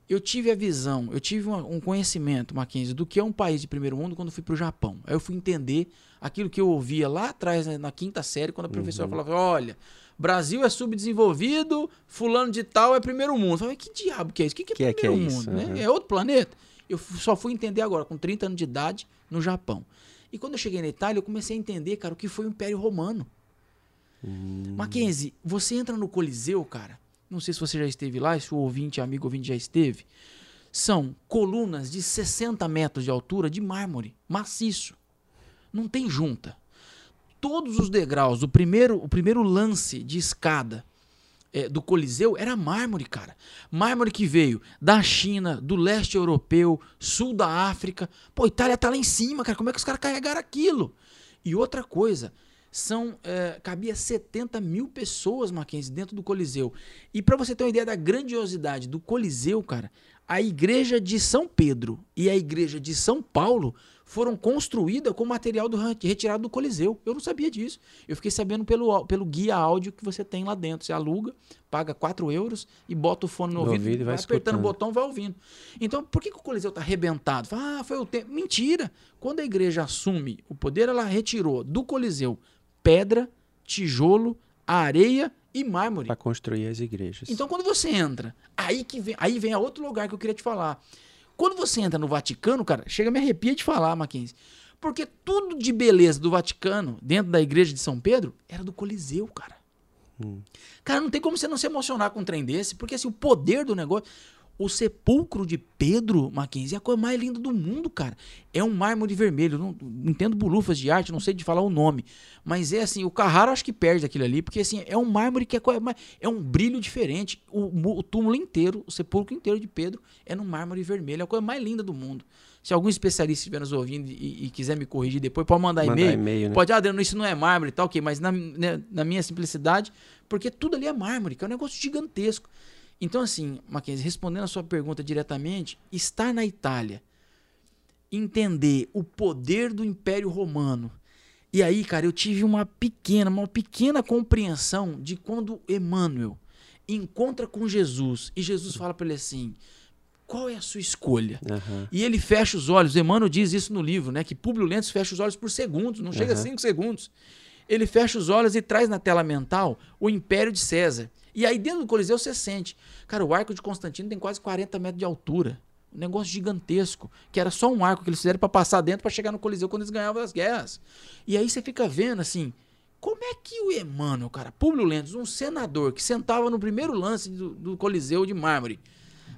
eu tive a visão, eu tive uma, um conhecimento, Mackenzie, do que é um país de primeiro mundo quando fui para o Japão. Aí eu fui entender aquilo que eu ouvia lá atrás, né, na quinta série, quando a professora uhum. falava: olha, Brasil é subdesenvolvido, fulano de tal é primeiro mundo. Eu falei, que diabo que é isso? O que, que, é que primeiro é que é mundo? Né? É outro planeta? Eu só fui entender agora, com 30 anos de idade, no Japão. E quando eu cheguei na Itália, eu comecei a entender, cara, o que foi o Império Romano. Hum. Mackenzie, você entra no Coliseu, cara. Não sei se você já esteve lá, se o ouvinte, amigo ouvinte já esteve. São colunas de 60 metros de altura de mármore, maciço. Não tem junta todos os degraus, o primeiro, o primeiro lance de escada é, do Coliseu era mármore, cara. Mármore que veio da China, do leste europeu, sul da África. Pô, Itália tá lá em cima, cara. Como é que os caras carregaram aquilo? E outra coisa, são é, cabia 70 mil pessoas, Mackenzie, dentro do Coliseu. E para você ter uma ideia da grandiosidade do Coliseu, cara, a igreja de São Pedro e a igreja de São Paulo foram construídas com material do, retirado do Coliseu. Eu não sabia disso. Eu fiquei sabendo pelo, pelo guia áudio que você tem lá dentro. Você aluga, paga 4 euros e bota o fone no, no ouvido, ouvido, vai, vai apertando o botão vai ouvindo. Então, por que, que o Coliseu está arrebentado? Ah, foi o tempo. Mentira! Quando a igreja assume o poder, ela retirou do Coliseu pedra, tijolo, areia e mármore. Para construir as igrejas. Então, quando você entra, aí que vem, aí vem a outro lugar que eu queria te falar. Quando você entra no Vaticano, cara, chega me arrepia de falar, Mackenzie. Porque tudo de beleza do Vaticano, dentro da igreja de São Pedro, era do Coliseu, cara. Hum. Cara, não tem como você não se emocionar com um trem desse, porque assim, o poder do negócio. O sepulcro de Pedro Mackenzie é a coisa mais linda do mundo, cara. É um mármore vermelho. Não, não entendo bulufas de arte, não sei de falar o nome. Mas é assim, o Carrara acho que perde aquilo ali, porque assim, é um mármore que é, é um brilho diferente. O, o túmulo inteiro, o sepulcro inteiro de Pedro é no mármore vermelho. É a coisa mais linda do mundo. Se algum especialista estiver nos ouvindo e, e, quiser me corrigir depois, pode mandar e-mail. e-mail né? Pode, ah, Adriano, isso não é mármore e tal, ok, mas na, né, na minha simplicidade, porque tudo ali é mármore, que é um negócio gigantesco. Então, assim, Mackenzie, respondendo a sua pergunta diretamente, estar na Itália, entender o poder do Império Romano. E aí, cara, eu tive uma pequena, uma pequena compreensão de quando Emmanuel encontra com Jesus e Jesus fala para ele assim: qual é a sua escolha? Uhum. E ele fecha os olhos. Emmanuel diz isso no livro, né? Que Públio Lentz fecha os olhos por segundos, não chega uhum. a cinco segundos. Ele fecha os olhos e traz na tela mental o Império de César. E aí dentro do Coliseu você sente. Cara, o arco de Constantino tem quase 40 metros de altura. Um negócio gigantesco. Que era só um arco que eles fizeram para passar dentro para chegar no Coliseu quando eles ganhavam as guerras. E aí você fica vendo assim. Como é que o Emmanuel, cara, Públio Lentz, um senador que sentava no primeiro lance do, do Coliseu de mármore,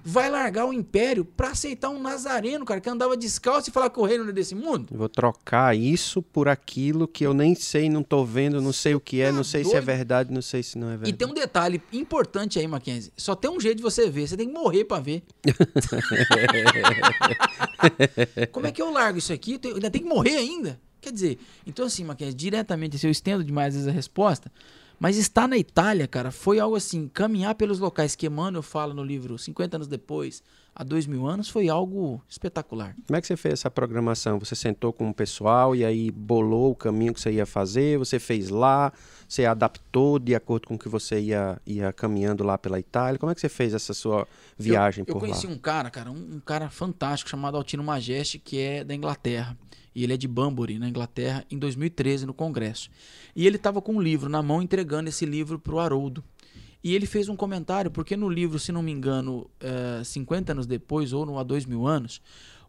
vai largar o império para aceitar um nazareno, cara, que andava descalço e falar que o reino não é desse mundo? vou trocar isso por aquilo que eu nem sei, não tô vendo, não sei o que é, tá não sei se é verdade, não sei se não é verdade. E tem um detalhe importante aí, Mackenzie. Só tem um jeito de você ver, você tem que morrer para ver. Como é que eu largo isso aqui? Eu ainda tem que morrer ainda? Quer dizer, então assim, Mackenzie, diretamente, se eu estendo demais a resposta, mas estar na Itália, cara, foi algo assim, caminhar pelos locais que Emmanuel fala no livro 50 anos depois, há dois mil anos, foi algo espetacular. Como é que você fez essa programação? Você sentou com o pessoal e aí bolou o caminho que você ia fazer, você fez lá, você adaptou de acordo com o que você ia, ia caminhando lá pela Itália? Como é que você fez essa sua viagem eu, por lá? Eu conheci um cara, cara, um, um cara fantástico chamado Altino Majeste, que é da Inglaterra e ele é de Banbury, na Inglaterra, em 2013, no Congresso. E ele estava com um livro na mão, entregando esse livro para o Haroldo. E ele fez um comentário, porque no livro, se não me engano, é, 50 anos depois, ou no há dois mil anos,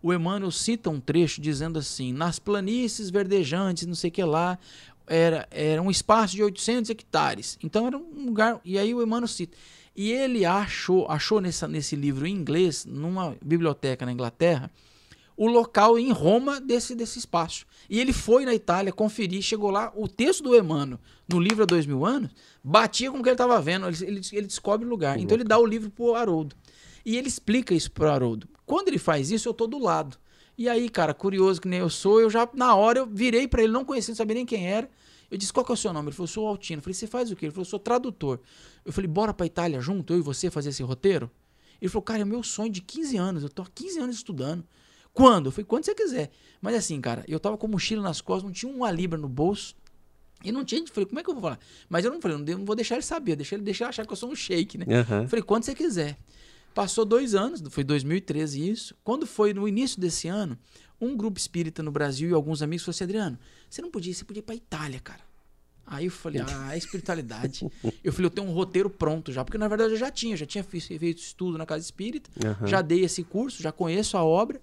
o Emmanuel cita um trecho dizendo assim: nas planícies verdejantes, não sei o que lá, era, era um espaço de 800 hectares. Então era um lugar. E aí o Emmanuel cita. E ele achou, achou nessa, nesse livro em inglês, numa biblioteca na Inglaterra, o local em Roma desse, desse espaço. E ele foi na Itália conferir, chegou lá, o texto do Emmanuel, no livro há dois mil anos, batia com o que ele estava vendo, ele, ele, ele, descobre o lugar. então ele dá o livro para o Haroldo. E ele explica isso para o Haroldo. Quando ele faz isso, eu tô do lado. E aí, cara, curioso que nem eu sou, eu já, na hora, eu virei para ele, não conhecia, não sabia nem quem era. Eu disse, qual que é o seu nome? Ele falou, sou Altino. Eu falei, você faz o quê? Ele falou, sou tradutor. Eu falei, bora pra Itália junto, eu e você, fazer esse roteiro? Ele falou, cara, é meu sonho de 15 anos, eu tô há 15 anos estudando. Quando? Eu falei, quando você quiser. Mas assim, cara, eu tava com mochila nas costas, não tinha uma libra no bolso. E não tinha, falei, como é que eu vou falar? Mas eu não falei, não, vou deixar ele saber, deixar ele deixar achar que eu sou um shake, né? Uhum. Falei, quando você quiser. Passou dois anos, foi 2013 isso. Quando foi no início desse ano, um grupo espírita no Brasil e alguns amigos falaram assim: Adriano, você não podia, você podia ir pra Itália, cara. Aí eu falei, ah, é espiritualidade. eu falei, eu tenho um roteiro pronto já, porque na verdade eu já tinha, já tinha feito estudo na casa espírita, uhum. já dei esse curso, já conheço a obra.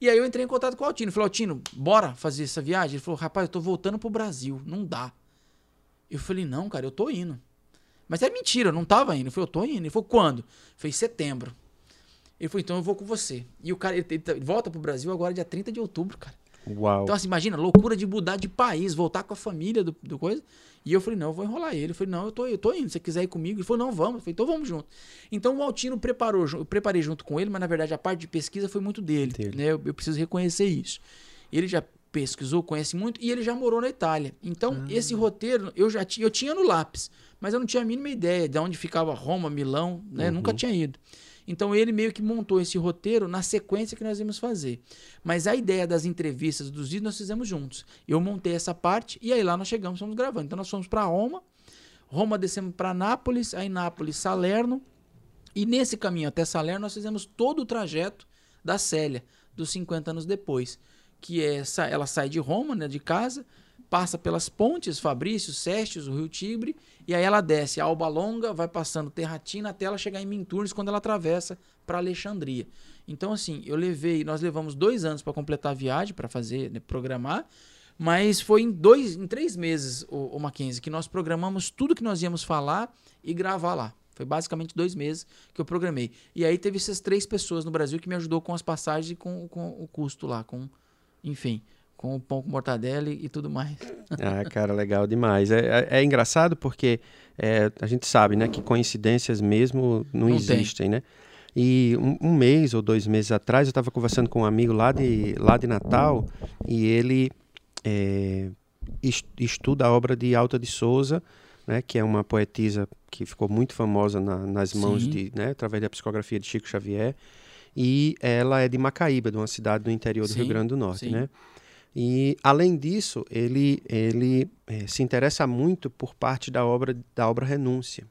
E aí eu entrei em contato com o Altino. Falei, Altino, bora fazer essa viagem? Ele falou, rapaz, eu tô voltando pro Brasil, não dá. Eu falei, não, cara, eu tô indo. Mas é mentira, eu não tava indo. Eu falei, eu tô indo. Ele falou, quando? Falei, setembro. Ele falou, então eu vou com você. E o cara, ele, ele, ele volta pro Brasil agora dia 30 de outubro, cara. Uau. Então, assim, imagina, loucura de mudar de país, voltar com a família do, do coisa. E eu falei, não, eu vou enrolar ele. Eu falei, não, eu tô, eu tô indo, se você quiser ir comigo. Ele falou, não, vamos. Eu falei, então vamos junto. Então o Altino preparou, eu preparei junto com ele, mas na verdade a parte de pesquisa foi muito dele. Né? Eu, eu, preciso reconhecer isso. Ele já pesquisou, conhece muito, e ele já morou na Itália. Então, ah. esse roteiro eu já tinha, eu tinha no lápis, mas eu não tinha a mínima ideia de onde ficava Roma, Milão, né? Uhum. Nunca tinha ido. Então ele meio que montou esse roteiro na sequência que nós íamos fazer. Mas a ideia das entrevistas, dos vídeos, nós fizemos juntos. Eu montei essa parte e aí lá nós chegamos, fomos gravando. Então nós fomos para Roma, Roma descemos para Nápoles, aí Nápoles, Salerno. E nesse caminho até Salerno nós fizemos todo o trajeto da Célia, dos 50 anos depois. Que é, ela sai de Roma, né, de casa, passa pelas pontes, Fabrício, Sestes, o Rio Tibre, e aí ela desce a Alba Longa, vai passando Terratina até ela chegar em Minturnes quando ela atravessa para Alexandria. Então, assim, eu levei, nós levamos dois anos para completar a viagem, para fazer, né, programar, mas foi em dois, em três meses, o, o Mackenzie, que nós programamos tudo que nós íamos falar e gravar lá. Foi basicamente dois meses que eu programei. E aí teve essas três pessoas no Brasil que me ajudou com as passagens e com, com o custo lá, com, enfim, com o pão com mortadela e, e tudo mais. Ah, cara, legal demais. É, é, é engraçado porque é, a gente sabe, né, que coincidências mesmo não, não existem, tem. né? E um, um, mês ou dois meses atrás eu estava conversando com um amigo lá de, lá de Natal e ele é, estuda a obra de Alta de Souza, né, que é uma poetisa que ficou muito famosa na, nas mãos Sim. de, né, através da psicografia de Chico Xavier. E ela é de Macaíba, de uma cidade do interior do Sim. Rio Grande do Norte, Sim. né? E, além disso, ele, ele é, se interessa muito por parte da obra, da obra Renúncia.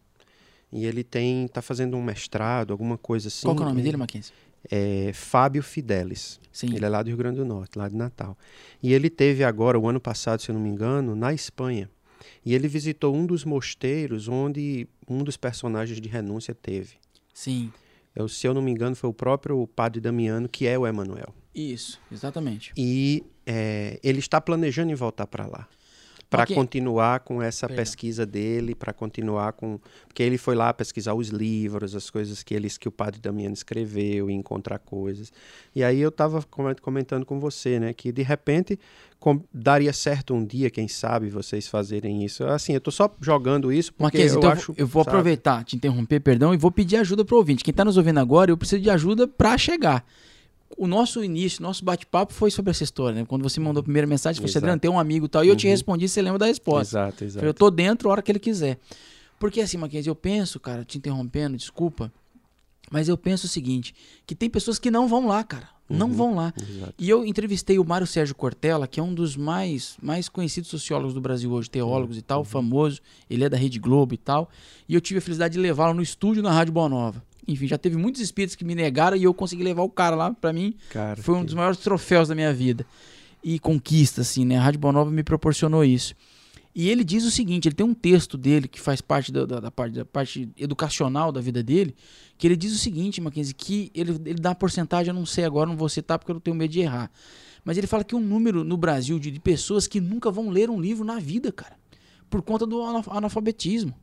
E ele tem está fazendo um mestrado, alguma coisa assim. Qual é o nome dele, Mackenzie? É Fábio Fidelis. Sim. Ele é lá do Rio Grande do Norte, lá de Natal. E ele teve agora, o ano passado, se eu não me engano, na Espanha. E ele visitou um dos mosteiros onde um dos personagens de Renúncia teve. Sim. Eu, se eu não me engano, foi o próprio padre Damiano, que é o Emanuel. Isso, exatamente. E é, ele está planejando em voltar para lá para okay. continuar com essa Perdão. pesquisa dele, para continuar com. Porque ele foi lá pesquisar os livros, as coisas que, eles, que o padre Damiano escreveu, e encontrar coisas. E aí eu estava comentando com você, né, que de repente com, daria certo um dia, quem sabe, vocês fazerem isso. Assim, eu estou só jogando isso porque Marquês, eu então acho. Eu vou sabe? aproveitar, te interromper, perdão, e vou pedir ajuda para o ouvinte. Quem está nos ouvindo agora, eu preciso de ajuda para chegar o nosso início, nosso bate-papo foi sobre essa história, né? Quando você mandou a primeira mensagem, você Adriano, tem um amigo e tal, e eu te uhum. respondi, você lembra da resposta. Exato, exato. eu tô dentro a hora que ele quiser. Porque assim, Mackenzie, eu penso, cara, te interrompendo, desculpa, mas eu penso o seguinte, que tem pessoas que não vão lá, cara. Não uhum. vão lá. Exato. E eu entrevistei o Mário Sérgio Cortella, que é um dos mais, mais conhecidos sociólogos do Brasil hoje, teólogos uhum. e tal, famoso. Ele é da Rede Globo e tal. E eu tive a felicidade de levá-lo no estúdio na Rádio Boa Nova. Enfim, já teve muitos espíritos que me negaram e eu consegui levar o cara lá para mim. Cara, foi um que... dos maiores troféus da minha vida. E conquista, assim, né? A Rádio Bonova me proporcionou isso. E ele diz o seguinte: ele tem um texto dele que faz parte da, da, da, parte, da parte educacional da vida dele, que ele diz o seguinte, Mackenzie, que ele, ele dá uma porcentagem, eu não sei agora, não vou citar porque eu não tenho medo de errar. Mas ele fala que um número no Brasil de, de pessoas que nunca vão ler um livro na vida, cara, por conta do analfabetismo.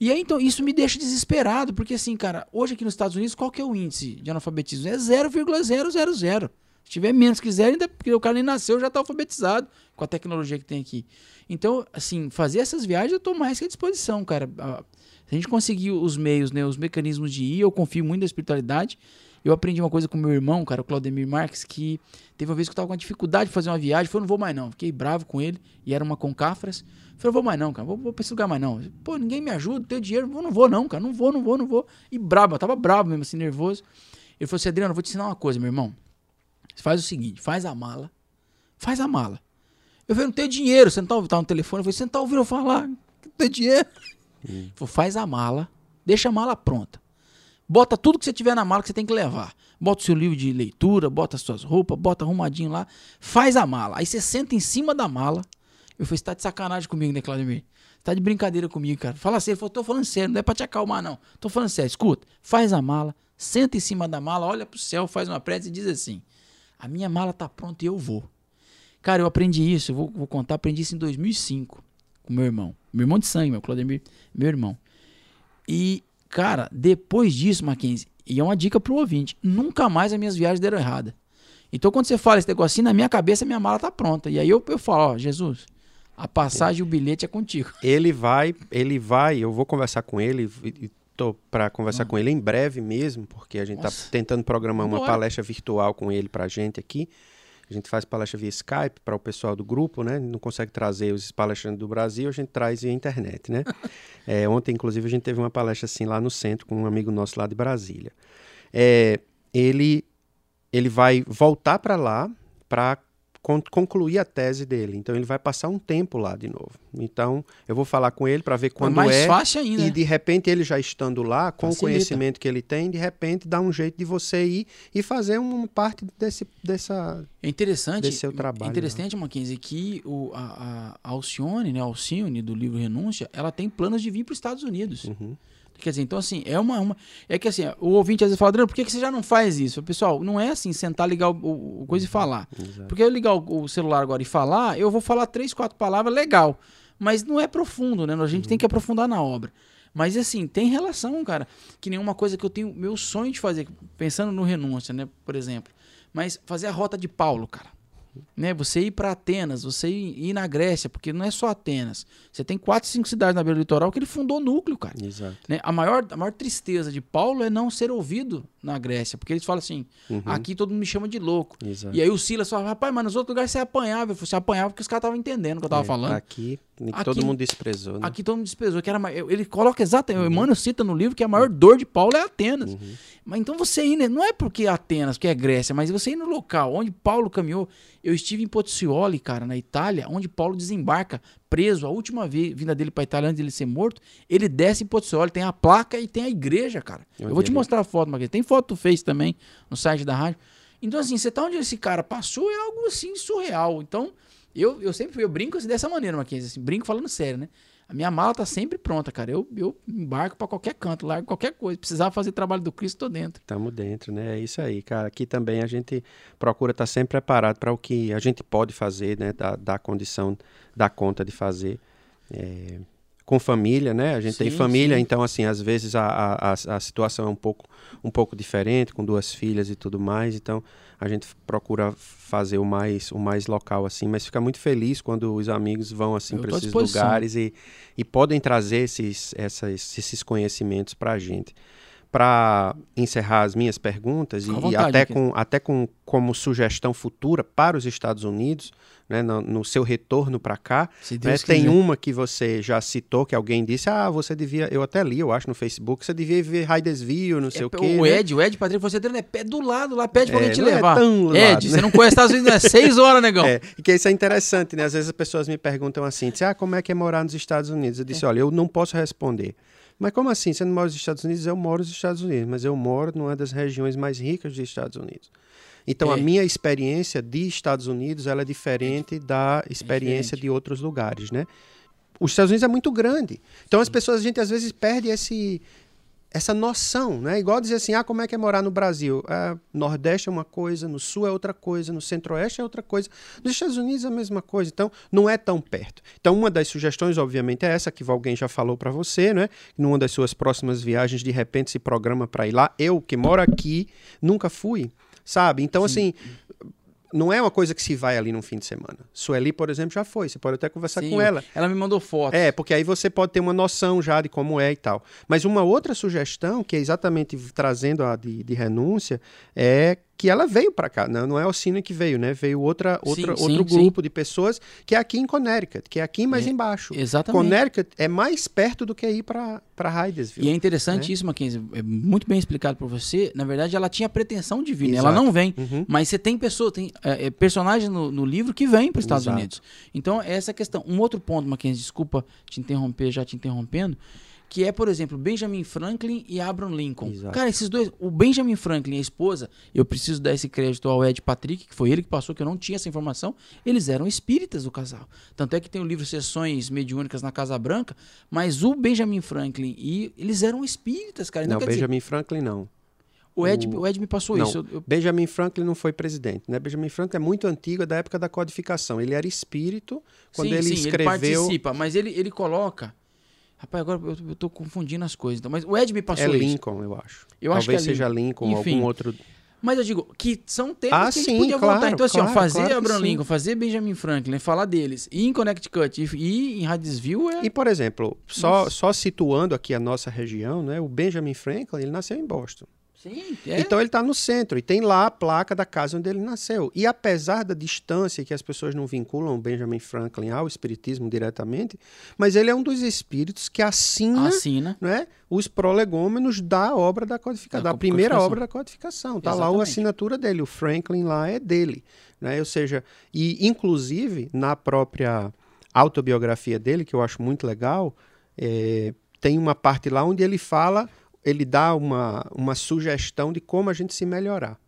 E aí, então, isso me deixa desesperado, porque assim, cara, hoje aqui nos Estados Unidos, qual que é o índice de analfabetismo? É 0,000. Se tiver menos que zero, ainda porque o cara nem nasceu, já está alfabetizado com a tecnologia que tem aqui. Então, assim, fazer essas viagens eu estou mais que à disposição, cara. Se a gente conseguir os meios, né, os mecanismos de ir, eu confio muito na espiritualidade. Eu aprendi uma coisa com meu irmão, cara, o Claudemir Marques, que teve uma vez que eu tava com dificuldade de fazer uma viagem, falei, não vou mais não. Fiquei bravo com ele, e era uma Concafras. Falei, não vou mais não, cara, vou, vou pra esse lugar mais não. Pô, ninguém me ajuda, tenho dinheiro, não vou não, cara, não vou, não vou, não vou. E bravo, eu tava bravo mesmo, assim, nervoso. Ele falou assim, Adriano, eu vou te ensinar uma coisa, meu irmão. Você faz o seguinte, faz a mala, faz a mala. Eu falei, não tenho dinheiro, você não tá, tá no telefone? Eu falei, você não tá ouvindo eu falar? Não tem dinheiro. Hum. Falou, faz a mala, deixa a mala pronta. Bota tudo que você tiver na mala que você tem que levar. Bota o seu livro de leitura, bota as suas roupas, bota arrumadinho lá, faz a mala. Aí você senta em cima da mala. Eu falei, você tá de sacanagem comigo, né, Claudemir? Você tá de brincadeira comigo, cara. Fala sério. Ele falou, tô falando sério, não é pra te acalmar, não. Tô falando sério. Escuta, faz a mala, senta em cima da mala, olha pro céu, faz uma prece e diz assim: A minha mala tá pronta e eu vou. Cara, eu aprendi isso, eu vou, vou contar, aprendi isso em 2005 com meu irmão. Meu irmão de sangue, meu Claudemir, meu irmão. E Cara, depois disso, Mackenzie, e é uma dica pro ouvinte, nunca mais as minhas viagens deram errada. Então, quando você fala esse negócio assim, na minha cabeça, minha mala tá pronta. E aí eu, eu falo, ó, Jesus, a passagem e o bilhete é contigo. Ele vai, ele vai, eu vou conversar com ele, tô para conversar ah. com ele em breve mesmo, porque a gente tá Nossa. tá tentando programar uma palestra virtual com ele pra gente aqui. A gente faz palestra via Skype para o pessoal do grupo, né? Não consegue trazer os palestrantes do Brasil, a gente traz via internet, né? é, ontem, inclusive, a gente teve uma palestra assim lá no centro com um amigo nosso lá de Brasília. É, ele, ele vai voltar para lá para concluir a tese dele. Então ele vai passar um tempo lá de novo. Então eu vou falar com ele para ver quando é. Mais é, fácil ainda. E de repente ele já estando lá, com Facilita. o conhecimento que ele tem, de repente dá um jeito de você ir e fazer uma parte desse dessa é interessante, desse seu trabalho. É interessante, Mackenzie, que o, a, a Alcione, né, Alcione do livro Renúncia, ela tem planos de vir para os Estados Unidos. Uhum. Quer dizer, então assim, é uma, uma. É que assim, o ouvinte às vezes fala, Adriano, por que, que você já não faz isso? Pessoal, não é assim, sentar, ligar o, o coisa e falar. Exato. Porque eu ligar o, o, celular agora e falar, eu vou falar três, quatro palavras, legal. Mas não é profundo, né? A gente uhum. tem que aprofundar na obra. Mas assim, tem relação, cara. Que nenhuma coisa que eu tenho meu sonho de fazer, pensando no renúncia, né, por exemplo. Mas fazer a rota de Paulo, cara né? Você ir para Atenas, você ir, ir, na Grécia, porque não é só Atenas. Você tem quatro, cinco cidades na beira do litoral que ele fundou núcleo, cara. Exato. Né? A, maior, a maior tristeza de Paulo é não ser ouvido na Grécia, porque eles falam assim: uhum. aqui todo mundo me chama de louco. Exato. E aí o Silas fala: rapaz, mas nos outros lugares você apanhava. Você apanhava porque os caras estavam entendendo o que eu tava é, falando. Aqui, aqui, todo mundo desprezou. Né? Aqui todo mundo desprezou. Que era, ele coloca exatamente, uhum. o Emmanuel cita no livro que a maior dor de Paulo é Atenas. Uhum. Mas então você ir, né? não é porque é Atenas, porque é Grécia, mas você ir no local onde Paulo caminhou. Eu estive em Pozzuoli, cara, na Itália, onde Paulo desembarca preso, a última vinda dele para Itália antes de ele ser morto, ele desce em Pozzuoli, tem a placa e tem a igreja, cara. Eu, eu vou te mostrar a foto, Marquinhos. Tem foto que tu fez também no site da rádio. Então, assim, você tá onde esse cara passou é algo assim surreal. Então, eu, eu sempre eu brinco assim, dessa maneira, Marquinhos, assim, brinco falando sério, né? A minha mala tá sempre pronta, cara. Eu, eu embarco para qualquer canto, largo qualquer coisa. Precisar fazer trabalho do Cristo, tô dentro. Tamo dentro, né? É isso aí, cara. Aqui também a gente procura estar tá sempre preparado para o que a gente pode fazer, né? Da, da condição, da conta de fazer. É, com família, né? A gente sim, tem família, sim. então assim, às vezes a, a, a, situação é um pouco, um pouco diferente, com duas filhas e tudo mais, então a gente procura fazer o mais, o mais local assim, mas fica muito feliz quando os amigos vão assim para esses lugares e, e podem trazer esses, essas, esses conhecimentos para a gente. Para encerrar as minhas perguntas e, vontade, e até, com, até com como sugestão futura para os Estados Unidos, né, no, no, seu retorno para cá. Né, tem uma que você já citou, que alguém disse, ah, você devia, eu até li, eu acho, no Facebook, você devia ver Hydesville, não sei é, o quê. O né? Ed, o Ed, Patrick, você é pé do lado lá, pede pra é, alguém te levar. É tão Ed, lado, né? você não conhece Estados Unidos, é seis horas, negão. É, e que isso é interessante, né? Às vezes as pessoas me perguntam assim, ah, como é que é morar nos Estados Unidos? Eu disse, é. olha, eu não posso responder. Mas como assim? Você não mora nos Estados Unidos? Eu moro nos Estados Unidos, mas eu moro numa das regiões mais ricas dos Estados Unidos. Então, é. a minha experiência de Estados Unidos ela é diferente da experiência diferente. de outros lugares, né? Os Estados Unidos é muito grande. Então, as pessoas, a gente às vezes perde esse, essa noção, né? Igual dizer assim, ah, como é que é morar no Brasil? Ah, Nordeste é uma coisa, no Sul é outra coisa, no Centro-Oeste é outra coisa. Nos Estados Unidos é a mesma coisa, então não é tão perto. Então uma das sugestões, obviamente, é essa que alguém já falou para você, né? Numa das suas próximas viagens, de repente se programa para ir lá. Eu, que moro aqui, nunca fui sabe? Então, Sim. assim, não é uma coisa que se vai ali num fim de semana. Sueli, por exemplo, já foi. Você pode até conversar Sim, com ela. Ela me mandou foto. É, porque aí você pode ter uma noção já de como é e tal. Mas uma outra sugestão, que é exatamente trazendo a de, de renúncia, é que ela veio para cá, não, não é o Cine que veio, né? Veio outra, outra sim, outro sim, grupo sim. de pessoas que é aqui em Connecticut, que é aqui mais é, embaixo. Exatamente. Connecticut é mais perto do que ir para para Hydesville. E é interessante né? isso, Mackenzie, é muito bem explicado por você. Na verdade, ela tinha pretensão de vir, né? ela não vem, uhum. mas você tem pessoa, tem é, é, personagens no, no, livro que vêm para os Estados Exato. Unidos. Então, essa é a questão. Um outro ponto, Mackenzie, desculpa te interromper, já te interrompendo que é, por exemplo, Benjamin Franklin e Abraham Lincoln. Exato. Cara, esses dois, o Benjamin Franklin e a esposa, eu preciso dar esse crédito ao Ed Patrick, que foi ele que passou, que eu não tinha essa informação, eles eram espíritas do casal. Tanto é que tem o livro Sessões Mediúnicas na Casa Branca, mas o Benjamin Franklin e eles eram espíritas, cara. Então, não, Benjamin dizer, Franklin não. O Ed, o... o Ed me passou não, isso. Eu... Benjamin Franklin não foi presidente, né? Benjamin Franklin é muito antigo, é da época da codificação. Ele era espírito quando sim, ele sim, escreveu. Ele participa, mas ele, ele coloca Rapaz, agora eu, eu tô confundindo as coisas. Então, mas o Ed me passou é isso. É Lincoln, eu acho. Eu Talvez acho que é seja Lincoln, ou algum outro... Mas eu digo que são temas ah, que a gente sim, podia claro, voltar. Então, assim, claro, ó, fazer claro Abraham Lincoln, fazer Benjamin Franklin, falar deles, ir em Connecticut e em Hydesville é... E, por exemplo, só, só situando aqui a nossa região, né? O Benjamin Franklin, ele nasceu em Boston. Sim, é. Então ele está no centro e tem lá a placa da casa onde ele nasceu. E apesar da distância que as pessoas não vinculam Benjamin Franklin ao espiritismo diretamente, mas ele é um dos espíritos que assina, assina. Né, os prolegômenos da obra da codificação, da, da primeira obra da codificação. Está lá a assinatura dele, o Franklin lá é dele. Né? Ou seja, e inclusive na própria autobiografia dele, que eu acho muito legal, é, tem uma parte lá onde ele fala ele dá uma, uma sugestão de como a gente se melhorar.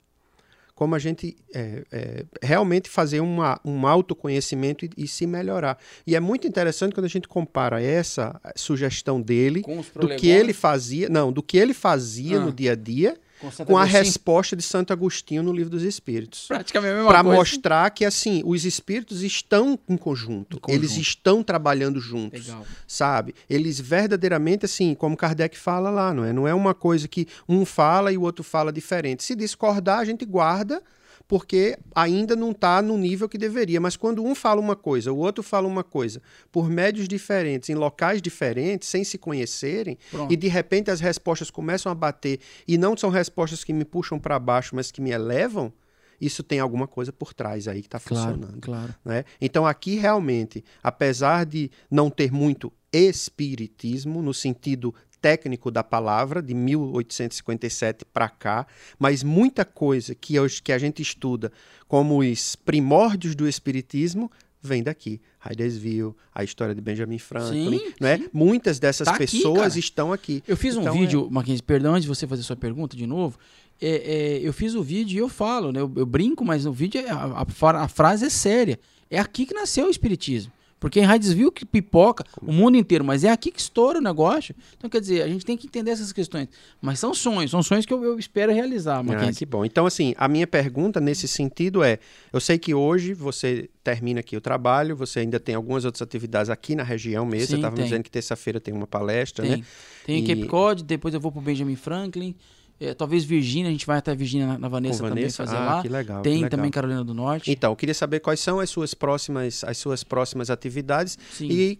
Como a gente é, é, realmente fazer uma, um autoconhecimento e, e, se melhorar. E é muito interessante quando a gente compara essa sugestão dele do que ele fazia, não, do que ele fazia ah. no dia a dia com a resposta de Santo Agostinho no Livro dos Espíritos. Praticamente a mesma Para coisa. mostrar que, assim, os espíritos estão em conjunto, Em conjunto. eles estão trabalhando juntos, Legal. sabe? Eles verdadeiramente, assim, como Kardec fala lá, não é? Não é uma coisa que um fala e o outro fala diferente. Se discordar, a gente guarda, porque ainda não está no nível que deveria. Mas quando um fala uma coisa, o outro fala uma coisa, por médios diferentes, em locais diferentes, sem se conhecerem, Pronto. e de repente as respostas começam a bater, e não são respostas que me puxam para baixo, mas que me elevam, isso tem alguma coisa por trás aí que está Claro, funcionando. claro. né? Então aqui realmente, apesar de não ter muito espiritismo no sentido técnico da palavra de 1857 para cá, mas muita coisa que hoje que a gente estuda como os primórdios do espiritismo vem daqui. Hydesville, a história de Benjamin Franklin, Sim, não é? sim. Muitas dessas Tá aqui, pessoas cara. estão aqui. Eu fiz um Então, vídeo, Mackenzie, perdão, antes de você fazer sua pergunta de novo. É, é, eu fiz o vídeo e eu falo, né? Eu, eu brinco, mas no vídeo é- a, a a frase é séria. É aqui que nasceu o Espiritismo. Porque em Hydesville que pipoca o mundo inteiro, mas é aqui que estoura o negócio. Então, quer dizer, a gente tem que entender essas questões. Mas são sonhos, são sonhos que eu, eu espero realizar, Ah, Mackenzie. que bom. Então, assim, a minha pergunta nesse sentido é: eu sei que hoje você termina aqui o trabalho, você ainda tem algumas outras atividades aqui na região mesmo. Sim, você estava dizendo que terça-feira tem uma palestra, Tem. né? Tem E- Cape Cod, depois eu vou pro Benjamin Franklin. É, talvez Virgínia, a gente vai até Virgínia na, na Vanessa, Com também fazer ah, lá. que legal. que Tem legal. também Carolina do Norte. Então, eu queria saber quais são as suas próximas, as suas próximas atividades Sim. e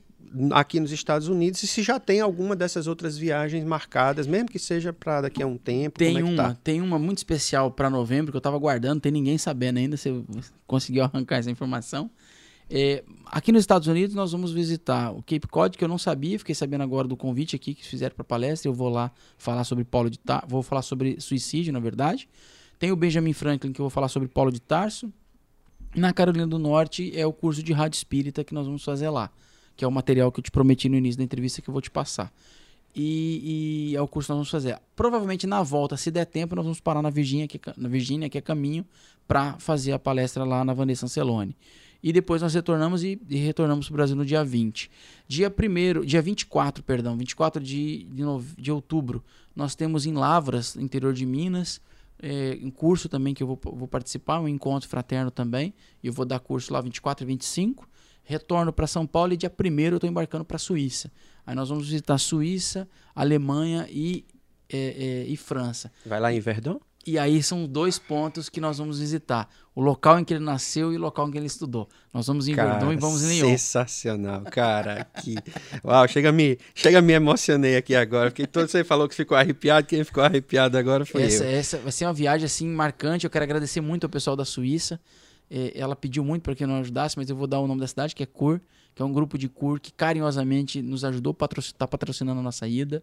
aqui nos Estados Unidos e se já tem alguma dessas outras viagens marcadas, mesmo que seja para daqui a um tempo. Tem é que uma, tá? tem uma muito especial para novembro que eu tava guardando, tem ninguém sabendo ainda, você conseguiu arrancar essa informação. É, aqui nos Estados Unidos nós vamos visitar o Cape Cod, que eu não sabia, fiquei sabendo agora do convite aqui que fizeram para palestra, eu vou lá falar sobre Paulo de Tarso, vou falar sobre suicídio, na verdade. Tem o Benjamin Franklin que eu vou falar sobre Paulo de Tarso. Na Carolina do Norte é o curso de rádio espírita que nós vamos fazer lá, que é o material que eu te prometi no início da entrevista que eu vou te passar. E, e é o curso que nós vamos fazer. Provavelmente na volta, se der tempo, nós vamos parar na Virgínia, que, é na Virgínia, que é caminho, para fazer a palestra lá na Vanessa Ancelone. E depois nós retornamos e, e retornamos para o Brasil no dia 20. Dia 1 dia 24, perdão, 24 de, de, nove- de outubro, nós temos em Lavras, interior de Minas, é, um curso também que eu vou, vou participar, um encontro fraterno também. E eu vou dar curso lá 24 e 25. Retorno para São Paulo e dia 1 eu estou embarcando para a Suíça. Aí nós vamos visitar Suíça, Alemanha e, é, é, e França. Vai lá em Verdun? E aí são dois pontos que nós vamos visitar: o local em que ele nasceu e o local em que ele estudou. Nós vamos em Verdun e vamos em Lyon. Sensacional, cara. Que... Uau, chega me, chega me emocionei aqui agora, porque todo você falou que ficou arrepiado, quem ficou arrepiado agora foi Essa, eu. essa vai ser uma viagem assim marcante. Eu quero agradecer muito ao pessoal da Suíça. É, ela pediu muito para que não ajudasse, mas eu vou dar o nome da cidade, que é CUR, que é um grupo de CUR que carinhosamente nos ajudou, patrocin tá patrocinando a nossa ida.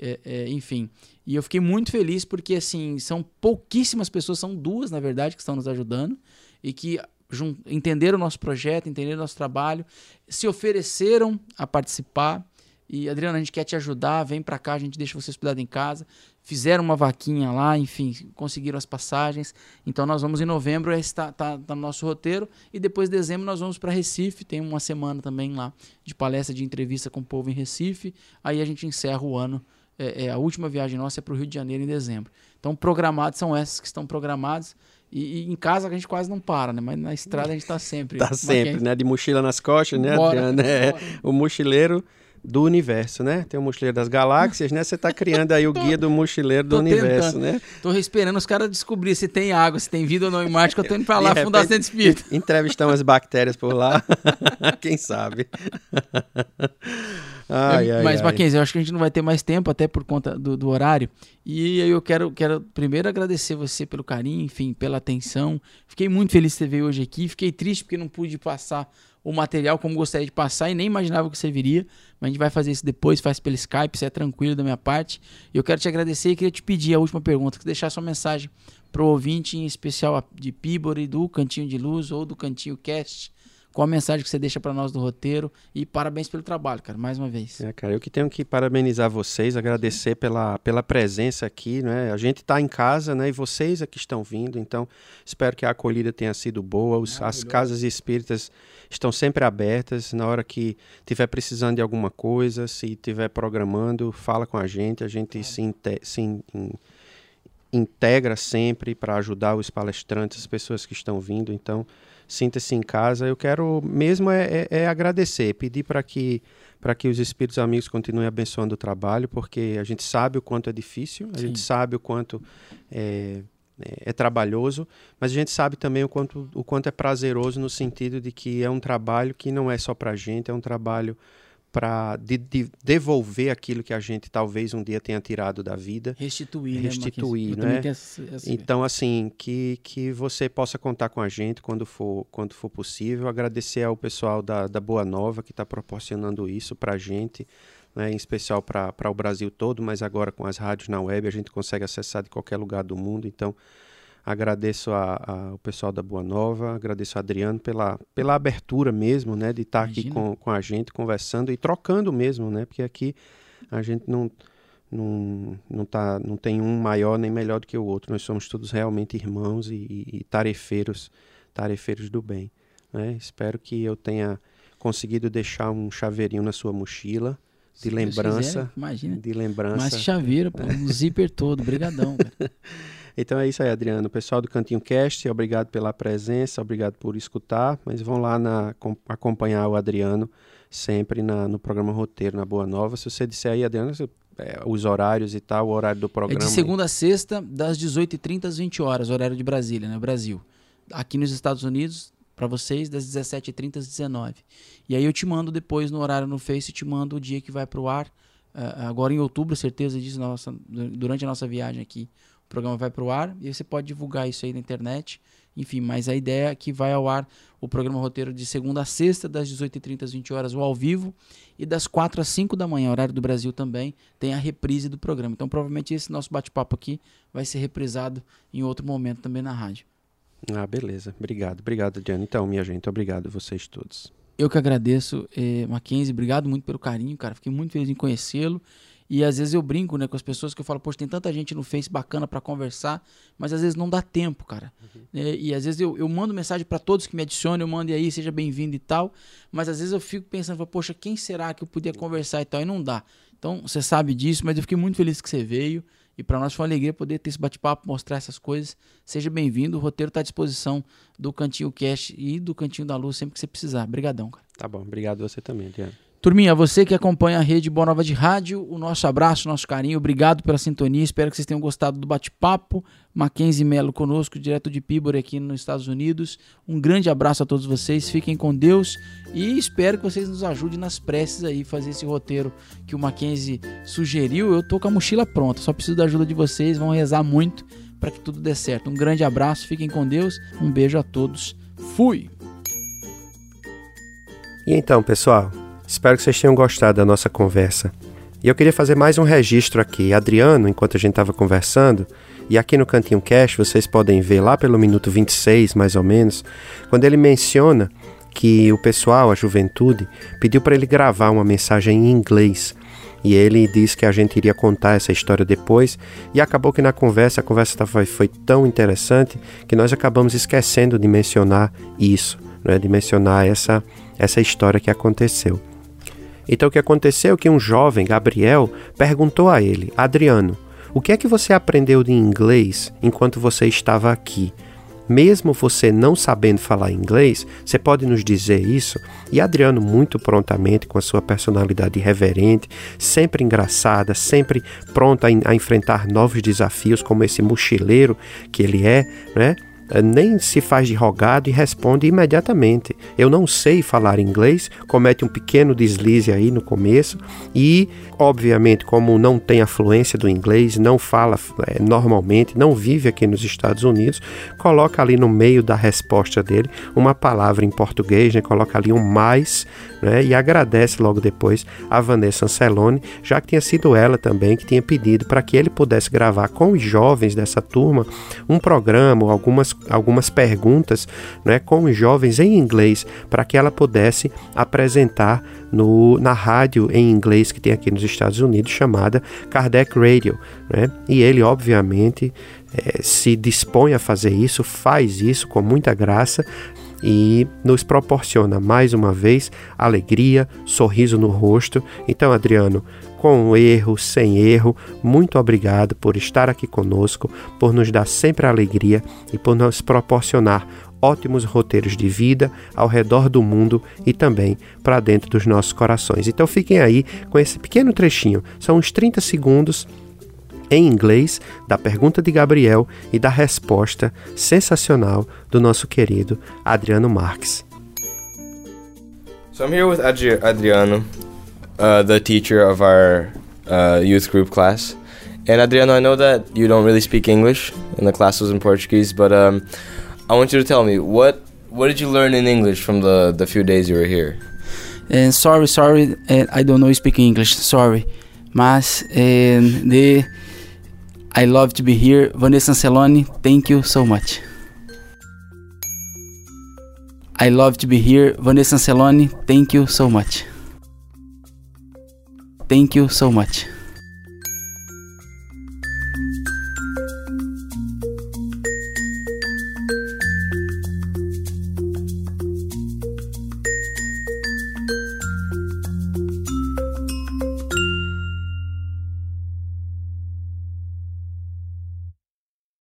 É, é, enfim. E eu fiquei muito feliz porque, assim, são pouquíssimas pessoas, são duas, na verdade, que estão nos ajudando e que entenderam o nosso projeto, entenderam o nosso trabalho, se ofereceram a participar. E, Adriana, a gente quer te ajudar, vem pra cá, a gente deixa você hospedado em casa. Fizeram uma vaquinha lá, enfim, conseguiram as passagens. Então nós vamos em novembro, esse tá, tá, tá no nosso roteiro. E depois de dezembro nós vamos para Recife, tem uma semana também lá de palestra, de entrevista com o povo em Recife. Aí a gente encerra o ano. É, é, a última viagem nossa é para o Rio de Janeiro em dezembro. Então programados são essas que estão programadas. E, e em casa a gente quase não para, né? Mas na estrada a gente tá sempre. Tá sempre, né? De mochila nas costas, né, Bora, Adriana? É, bora. o mochileiro do universo, né? Tem o mochileiro das galáxias, né? Você tá criando aí o guia do mochileiro do tô universo, tentando. né? Tô esperando os caras descobrir se tem água, se tem vida ou não em Marte, que eu tô indo De lá repente, fundar Centro Espírita. Entrevistar umas bactérias por lá. Quem sabe? Ai, ai, Mas, ai. Mackenzie, eu acho que a gente não vai ter mais tempo, até por conta do, do horário. E aí eu quero, quero primeiro agradecer você pelo carinho, enfim, pela atenção. Fiquei muito feliz que você veio hoje aqui. Fiquei triste porque não pude passar o material como gostaria de passar e nem imaginava que você viria. Mas a gente vai fazer isso depois, faz pelo Skype, isso é tranquilo da minha parte. E eu quero te agradecer e queria te pedir a última pergunta, que deixar sua mensagem pro ouvinte, em especial de Pibori, do Cantinho de Luz ou do Cantinho Cast. Qual a mensagem que você deixa para nós do roteiro? E parabéns pelo trabalho, cara, mais uma vez. É, cara, eu que tenho que parabenizar vocês, agradecer pela, pela presença aqui, né? A gente está em casa, né? E vocês aqui estão vindo, então espero que a acolhida tenha sido boa. Os- as casas espíritas estão sempre abertas. Na hora que tiver precisando de alguma coisa, se tiver programando, fala com a gente, a gente se, inte- se in- in- integra sempre para ajudar os palestrantes, as pessoas que estão vindo. Então, sinta-se em casa. Eu quero mesmo é, é, é agradecer, pedir para que para que os espíritos amigos continuem abençoando o trabalho, porque a gente sabe o quanto é difícil, a Sim. gente sabe o quanto é, é, é, trabalhoso, mas a gente sabe também o quanto, o quanto é prazeroso no sentido de que é um trabalho que não é só para a gente, é um trabalho para de, de devolver aquilo que a gente talvez um dia tenha tirado da vida. Restituir, né, Restituir, né? né? Então, assim, que, que você possa contar com a gente quando for, quando for possível. Agradecer ao pessoal da, da Boa Nova que está proporcionando isso para a gente, né? em especial para o Brasil todo, mas agora com as rádios na web a gente consegue acessar de qualquer lugar do mundo. Então, Agradeço ao pessoal da Boa Nova, agradeço a Adriano pela, pela abertura mesmo, né, de estar aqui com, com a gente, conversando e trocando mesmo, né, porque aqui a gente não, não, não, tá, não tem um maior nem melhor do que o outro, nós somos todos realmente irmãos e, e tarefeiros, tarefeiros do bem. Né? Espero que eu tenha conseguido deixar um chaveirinho na sua mochila, de lembrança. Quiser, imagina. De lembrança. Mas chaveiro, pô, um zíper todo, brigadão, cara. Então é isso aí, Adriano. Pessoal do Cantinho Cast, obrigado pela presença, obrigado por escutar. Mas vão lá na, acompanhar o Adriano sempre na, no programa Roteiro, na Boa Nova. Se você disser aí, Adriano, é, os horários e tal, o horário do programa. É de segunda a sexta, das 18h30 às 20 horas, horário de Brasília, né? Brasil. Aqui nos Estados Unidos, para vocês, das 17h30 às 19 E aí eu te mando depois no horário no Face, te mando o dia que vai para o ar. Uh, agora em outubro, certeza disso, nossa, durante a nossa viagem aqui o programa vai para o ar e você pode divulgar isso aí na internet. Enfim, mas a ideia é que vai ao ar o programa roteiro de segunda a sexta, das 18h30 às 20 horas, o ao vivo, e das 4 às 5 da manhã, horário do Brasil também, tem a reprise do programa. Então, provavelmente esse nosso bate-papo aqui vai ser reprisado em outro momento também na rádio. Ah, beleza. Obrigado. Obrigado, Diana. Então, minha gente, obrigado vocês todos. Eu que agradeço, eh, Mackenzie. Obrigado muito pelo carinho, cara. Fiquei muito feliz em conhecê-lo. E às vezes eu brinco, né, com as pessoas que eu falo, poxa, tem tanta gente no Face bacana para conversar, mas às vezes não dá tempo, cara. Uhum. É, e às vezes eu, eu mando mensagem para todos que me adicionam, eu mando aí, seja bem-vindo e tal, mas às vezes eu fico pensando, poxa, quem será que eu podia conversar e tal, e não dá. Então, você sabe disso, mas eu fiquei muito feliz que você veio. E para nós foi uma alegria poder ter esse bate-papo, mostrar essas coisas. Seja bem-vindo. O roteiro está à disposição do Cantinho Cash e do Cantinho da Luz sempre que você precisar. Obrigadão, cara. Tá bom. Obrigado você também, Diana. Turminha, você que acompanha a rede Boa Nova de Rádio, o nosso abraço, nosso carinho, obrigado pela sintonia, espero que vocês tenham gostado do bate-papo. Mackenzie Melo conosco, direto de Peabody aqui nos Estados Unidos. Um grande abraço a todos vocês, fiquem com Deus e espero que vocês nos ajudem nas preces aí, fazer esse roteiro que o Mackenzie sugeriu. Eu tô com a mochila pronta, só preciso da ajuda de vocês, vão rezar muito para que tudo dê certo. Um grande abraço, fiquem com Deus, um beijo a todos, fui! E então, pessoal, Espero que vocês tenham gostado da nossa conversa. E eu queria fazer mais um registro aqui. Adriano, enquanto a gente estava conversando, e aqui no Cantinho Cash vocês podem ver lá pelo minuto 26, mais ou menos, quando ele menciona que o pessoal, a juventude, pediu para ele gravar uma mensagem em inglês. E ele disse que a gente iria contar essa história depois. E acabou que na conversa, a conversa foi, tão interessante que nós acabamos esquecendo de mencionar isso, né? de mencionar essa, essa história que aconteceu. Então o que aconteceu é que um jovem, Gabriel, perguntou a ele: Adriano, o que é que você aprendeu de inglês enquanto você estava aqui? Mesmo você não sabendo falar inglês, você pode nos dizer isso? E Adriano, muito prontamente, com a sua personalidade irreverente, sempre engraçada, sempre pronto a, a enfrentar novos desafios, como esse mochileiro que ele é, né? Eh, nem se faz de rogado e responde imediatamente. Eu não sei falar inglês, comete um pequeno deslize aí no começo e, obviamente, como não tem a fluência do inglês, não fala é, normalmente, não vive aqui nos Estados Unidos, coloca ali no meio da resposta dele uma palavra em português, né, coloca ali um mais né, e agradece logo depois a Vanessa Ancelone, já que tinha sido ela também que tinha pedido para que ele pudesse gravar com os jovens dessa turma um programa, algumas algumas perguntas né, com os jovens em inglês para que ela pudesse apresentar no, na rádio em inglês que tem aqui nos Estados Unidos chamada Kardec Radio. Né? E ele, obviamente, é, se dispõe a fazer isso, faz isso com muita graça e nos proporciona mais uma vez alegria, sorriso no rosto. Então, Adriano, com erro, sem erro. Muito obrigado por estar aqui conosco, por nos dar sempre alegria e por nos proporcionar ótimos roteiros de vida ao redor do mundo e também para dentro dos nossos corações. Então fiquem aí com esse pequeno trechinho, são uns 30 segundos em inglês da pergunta de Gabriel e da resposta sensacional do nosso querido Adriano Marques. So I'm here with Adri- Adriano, uh, the teacher of our uh, youth group class. And Adriano, I know that you don't really speak English, and the class was in Portuguese, but um, I want you to tell me what what did you learn in English from the, the few days you were here? And sorry, sorry, uh, I don't know speak English. Sorry, mas and the I love to be here. Vanessa Anceloni, thank you so much. I love to be here. Vanessa Anceloni, thank you so much. Thank you so much.